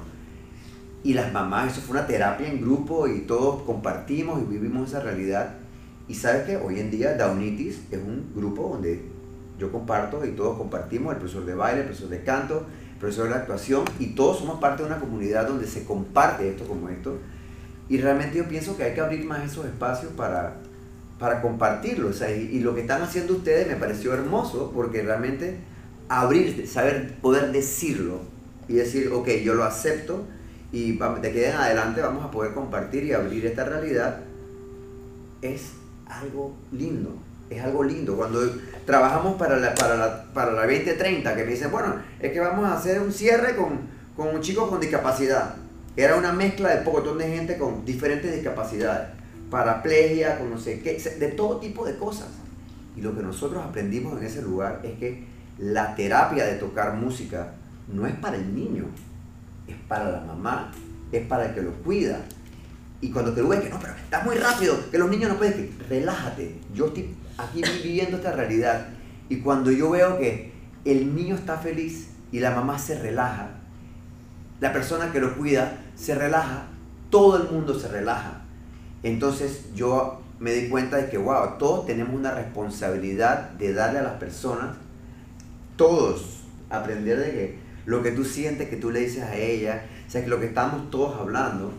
y las mamás, eso fue una terapia en grupo y todos compartimos y vivimos esa realidad. Y sabes que hoy en día Downitis es un grupo donde yo comparto y todos compartimos, el profesor de baile, el profesor de canto, el profesor de actuación y todos somos parte de una comunidad donde se comparte esto como esto. Y realmente yo pienso que hay que abrir más esos espacios para, para compartirlo. O sea, y, y lo que están haciendo ustedes me pareció hermoso porque realmente abrir, saber poder decirlo y decir, ok, yo lo acepto y de aquí en adelante vamos a poder compartir y abrir esta realidad, es algo lindo. Es algo lindo. Cuando trabajamos para la, para la, para la 2030, que me dicen, bueno, es que vamos a hacer un cierre con, con un chico con discapacidad. Era una mezcla de pocotón de gente con diferentes discapacidades. Paraplegia, con no sé qué, de todo tipo de cosas. Y lo que nosotros aprendimos en ese lugar es que la terapia de tocar música no es para el niño, es para la mamá, es para el que lo cuida. Y cuando te ves que no, pero está muy rápido, que los niños no pueden, relájate. Yo estoy aquí viviendo esta realidad. Y cuando yo veo que el niño está feliz y la mamá se relaja, la persona que lo cuida se relaja, todo el mundo se relaja. Entonces yo me di cuenta de que, wow, todos tenemos una responsabilidad de darle a las personas, todos, aprender de que lo que tú sientes, que tú le dices a ella, o sea, que lo que estamos todos hablando,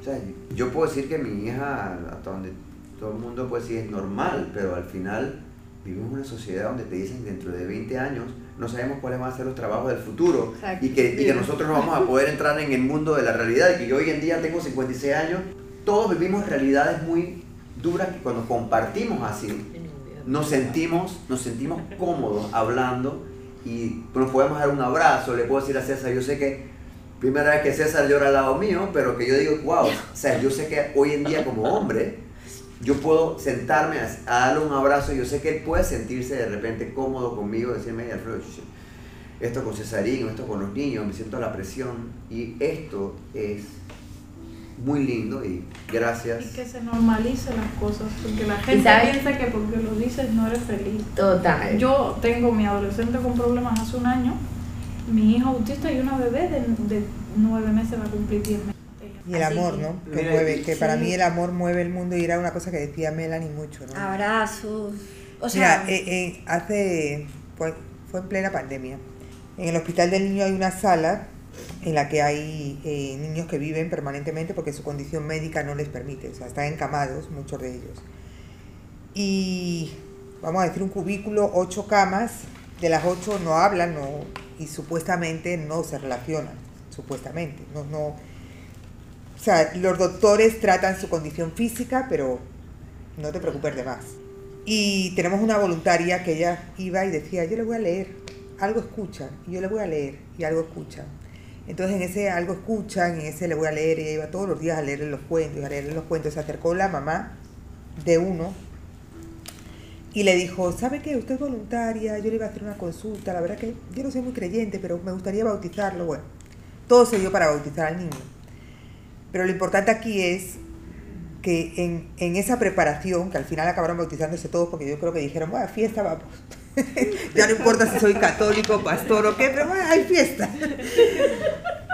o sea, yo puedo decir que mi hija, hasta donde todo el mundo puede decir es normal, pero al final vivimos en una sociedad donde te dicen que dentro de 20 años no sabemos cuáles van a ser los trabajos del futuro Exacto. y que, y que nosotros no vamos a poder entrar en el mundo de la realidad y que yo hoy en día tengo 56 años, todos vivimos realidades muy duras que cuando compartimos así, nos sentimos, nos sentimos cómodos hablando y nos podemos dar un abrazo, le puedo decir a César, yo sé que primera vez que César llora al lado mío, pero que yo digo, wow, o sea, yo sé que hoy en día como hombre, yo puedo sentarme a, darle un abrazo yo sé que él puede sentirse de repente cómodo conmigo, decirme, "Hey, Alfredo, ch- esto con Cesarín, esto con los niños, me siento la presión y esto es muy lindo y gracias. Y que se normalicen las cosas, porque la gente piensa que porque lo dices no eres feliz. Total. Yo tengo mi adolescente con problemas hace un año, mi hijo autista y una bebé de, de nueve meses va a cumplir diez meses. Y el amor, ¿no? Que, mueve, que para mí el amor mueve el mundo y era una cosa que decía Melanie mucho, ¿no? Abrazos. O sea, Mira, eh, eh, hace, fue, fue en plena pandemia. En el Hospital del Niño hay una sala en la que hay eh, niños que viven permanentemente porque su condición médica no les permite, o sea, están encamados muchos de ellos. Y vamos a decir un cubículo, ocho camas, de las ocho no hablan no, y supuestamente no se relacionan, supuestamente. No, no, o sea, los doctores tratan su condición física, pero no te preocupes de más. Y tenemos una voluntaria que ella iba y decía, yo le voy a leer, algo escuchan, y yo le voy a leer, y algo escuchan. Entonces en ese algo escuchan, en ese le voy a leer, ella iba todos los días a leerle los cuentos, a leerle los cuentos. Se acercó la mamá de uno y le dijo, ¿sabe qué? Usted es voluntaria, yo le iba a hacer una consulta, la verdad que yo no soy muy creyente, pero me gustaría bautizarlo. Bueno, todo se dio para bautizar al niño. Pero lo importante aquí es que en, en esa preparación, que al final acabaron bautizándose todos, porque yo creo que dijeron, bueno, fiesta vamos. ya no importa si soy católico, pastor o qué, pero bueno, hay fiesta.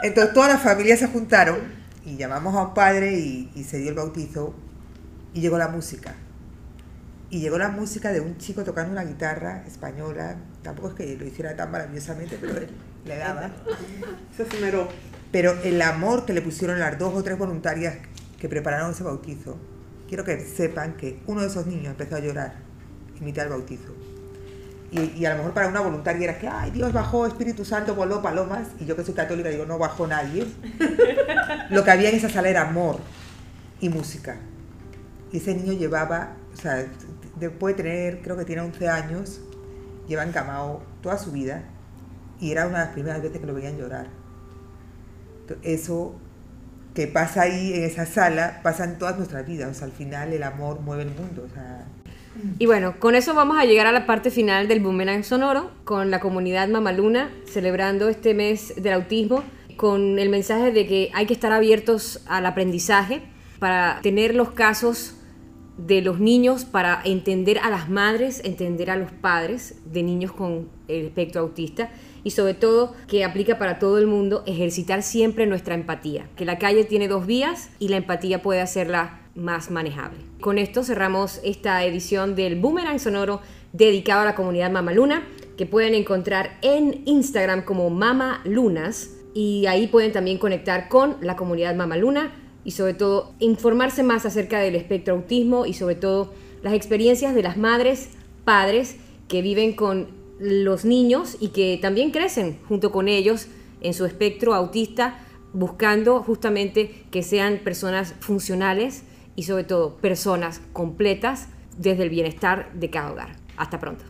Entonces todas las familias se juntaron y llamamos a un padre y, y se dio el bautizo y llegó la música. Y llegó la música de un chico tocando una guitarra española. Tampoco es que lo hiciera tan maravillosamente, pero él le daba. Se esmeró. Pero el amor que le pusieron las dos o tres voluntarias que prepararon ese bautizo, quiero que sepan que uno de esos niños empezó a llorar en mitad del bautizo. Y, y a lo mejor para una voluntaria era que, ay, Dios bajó, Espíritu Santo voló palomas, y yo que soy católica digo, no bajó nadie. Lo que había en esa sala era amor y música. Y ese niño llevaba, o sea, después de tener, creo que tiene 11 años, lleva encamado toda su vida, y era una de las primeras veces que lo veían llorar. Eso que pasa ahí en esa sala pasa en todas nuestras vidas. O sea, al final el amor mueve el mundo. Sea, Y bueno, con eso vamos a llegar a la parte final del Boomerang Sonoro, con la comunidad Mamaluna, celebrando este mes del autismo, con el mensaje de que hay que estar abiertos al aprendizaje para tener los casos de los niños, para entender a las madres, entender a los padres de niños con el espectro autista y sobre todo que aplica para todo el mundo, ejercitar siempre nuestra empatía, que la calle tiene dos vías y la empatía puede hacerla más manejable. Con esto cerramos esta edición del Boomerang Sonoro dedicado a la comunidad Mamaluna, que pueden encontrar en Instagram como Mama Lunas y ahí pueden también conectar con la comunidad Mamaluna y sobre todo informarse más acerca del espectro autismo y sobre todo las experiencias de las madres, padres que viven con los niños y que también crecen junto con ellos en su espectro autista buscando justamente que sean personas funcionales y sobre todo personas completas desde el bienestar de cada hogar. Hasta pronto.